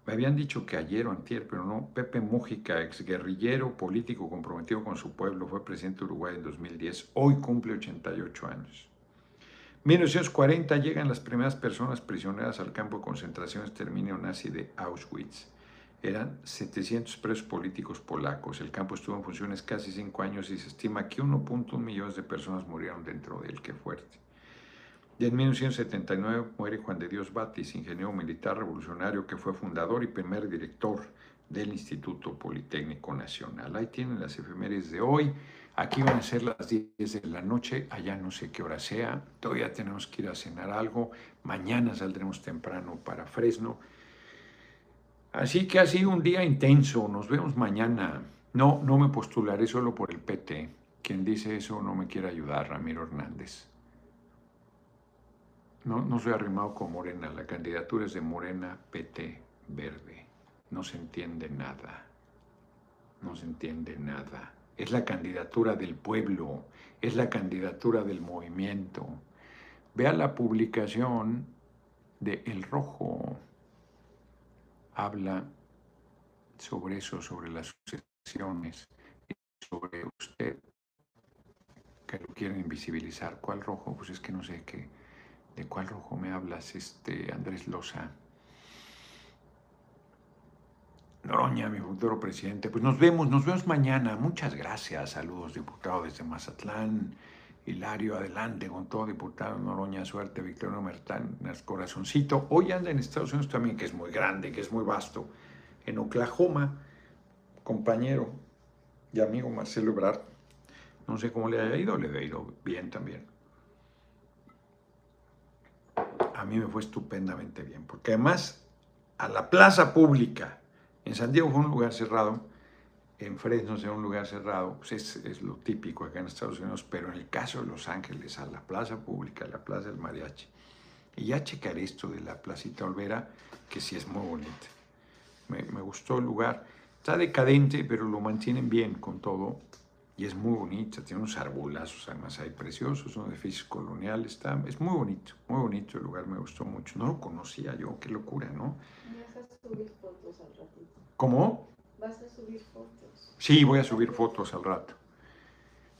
Speaker 1: Me habían dicho que ayer o antier, pero no. Pepe Mújica, exguerrillero político comprometido con su pueblo, fue presidente de Uruguay en 2010. Hoy cumple 88 años. 1940 llegan las primeras personas prisioneras al campo de concentración exterminio nazi de Auschwitz. Eran 700 presos políticos polacos. El campo estuvo en funciones casi cinco años y se estima que 1.1 millones de personas murieron dentro de él. Fuerte. Y en 1979 muere Juan de Dios Batis, ingeniero militar revolucionario que fue fundador y primer director del Instituto Politécnico Nacional. Ahí tienen las efemérides de hoy. Aquí van a ser las 10 de la noche, allá no sé qué hora sea. Todavía tenemos que ir a cenar algo. Mañana saldremos temprano para Fresno. Así que ha sido un día intenso. Nos vemos mañana. No, no me postularé solo por el PT. Quien dice eso no me quiere ayudar, Ramiro Hernández. No, no soy arrimado con Morena. La candidatura es de Morena, PT, Verde. No se entiende nada. No se entiende nada. Es la candidatura del pueblo. Es la candidatura del movimiento. Vea la publicación de El Rojo habla sobre eso, sobre las sucesiones sobre usted que lo quieren invisibilizar. ¿Cuál rojo? Pues es que no sé qué. ¿De cuál rojo me hablas, este Andrés Loza? Noroña, mi futuro presidente. Pues nos vemos, nos vemos mañana. Muchas gracias. Saludos, diputado desde Mazatlán. Hilario, adelante con todo, diputado Noroña, suerte, Victorio Mertán, corazoncito. Hoy anda en Estados Unidos también, que es muy grande, que es muy vasto. En Oklahoma, compañero y amigo Marcelo Ebrard, no sé cómo le haya ido, le ha ido bien también. A mí me fue estupendamente bien, porque además a la plaza pública, en San Diego fue un lugar cerrado, en Fresno sea un lugar cerrado, pues es, lo típico acá en Estados Unidos, pero en el caso de Los Ángeles, a la plaza pública, a la plaza del mariachi. Y ya checaré esto de la placita Olvera, que sí es muy bonita. Me, gustó el lugar. Está decadente, pero lo mantienen bien con todo. Y es muy bonita, tiene unos arbolazos, además hay preciosos, son edificios coloniales, está, es muy bonito, muy bonito el lugar, me gustó mucho. No lo conocía yo, qué locura, ¿no?
Speaker 2: subir fotos al ratito.
Speaker 1: ¿Cómo?
Speaker 2: ¿Vas a subir fotos?
Speaker 1: Sí, voy a subir fotos al rato.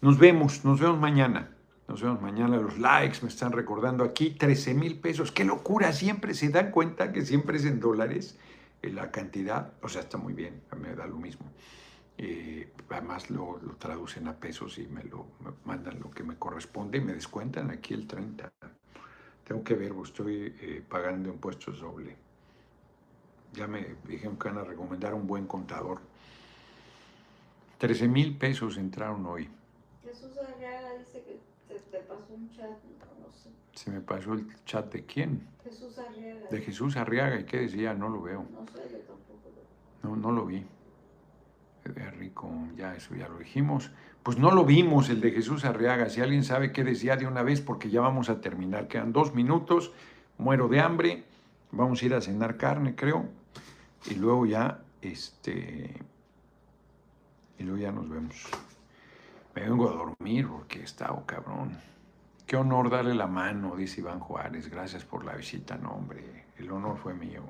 Speaker 1: Nos vemos, nos vemos mañana. Nos vemos mañana. Los likes me están recordando aquí 13 mil pesos. ¡Qué locura! Siempre se dan cuenta que siempre es en dólares eh, la cantidad. O sea, está muy bien, a mí me da lo mismo. Eh, además lo, traducen a pesos y me lo mandan lo que me corresponde y me descuentan aquí el 30. Tengo que ver, estoy eh, pagando impuestos doble. Ya me dijeron que van a recomendar un buen contador. 13 mil pesos entraron hoy.
Speaker 2: Jesús Arriaga dice que te, pasó un chat, no, sé.
Speaker 1: ¿Se me pasó el chat de quién?
Speaker 2: Jesús Arriaga.
Speaker 1: De Jesús Arriaga. ¿Y qué decía? No lo veo.
Speaker 2: No sé, yo tampoco
Speaker 1: No, no lo vi. Es rico, ya eso ya lo dijimos. Pues no lo vimos, el de Jesús Arriaga. Si alguien sabe qué decía de una vez, porque ya vamos a terminar. Quedan dos minutos, muero de hambre. Vamos a ir a cenar carne, creo. Y luego ya, este, y luego ya nos vemos. Me vengo a dormir porque he estado cabrón. Qué honor darle la mano, dice Iván Juárez. Gracias por la visita, no, hombre. El honor fue mío.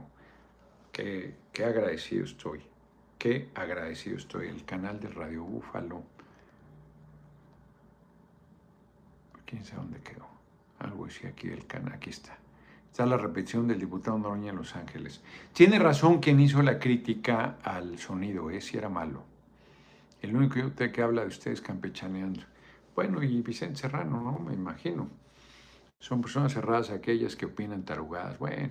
Speaker 1: Qué, qué agradecido estoy. Qué agradecido estoy. El canal de Radio Búfalo. ¿Quién sabe dónde quedó? Algo decía aquí del canal. Aquí está. Está la repetición del diputado Noroña en Los Ángeles. Tiene razón quien hizo la crítica al sonido, ¿eh? si era malo. El único que habla de ustedes campechaneando. Bueno, y Vicente Serrano, ¿no? Me imagino. Son personas cerradas aquellas que opinan tarugadas. Bueno,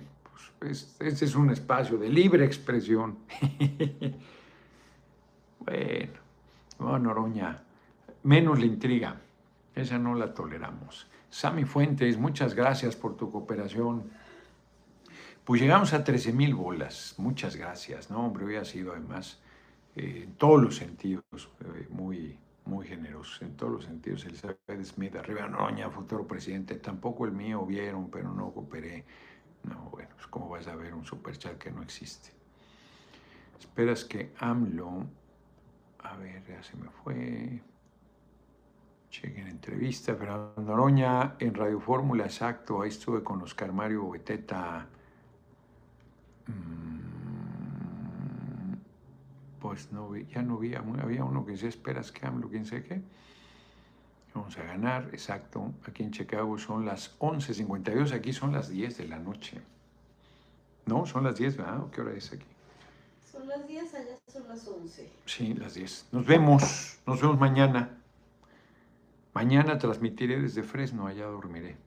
Speaker 1: pues este es un espacio de libre expresión. bueno, no, Noroña, menos la intriga. Esa no la toleramos. Sami Fuentes, muchas gracias por tu cooperación. Pues llegamos a 13 mil bolas. Muchas gracias. No, hombre, hubiera sido además eh, en todos los sentidos eh, muy, muy generoso. En todos los sentidos. Elizabeth Smith, arriba Noroña, futuro presidente. Tampoco el mío vieron, pero no cooperé. No, bueno, es como vas a ver un superchat que no existe. Esperas que AMLO. A ver, ya se me fue. Chequen entrevista, Fernando Noroña en Radio Fórmula, exacto, ahí estuve con Oscar Mario Beteta. Mm, pues no ya no vi, había uno que decía, esperas que AMLO, quién sé qué. Vamos a ganar, exacto. Aquí en Chicago son las 11.52, aquí son las 10 de la noche. No, son las 10, ¿verdad? ¿O ¿Qué hora es aquí?
Speaker 2: Son las 10, allá son las 11.
Speaker 1: Sí, las 10. Nos vemos, nos vemos mañana. Mañana transmitiré desde Fresno, allá dormiré.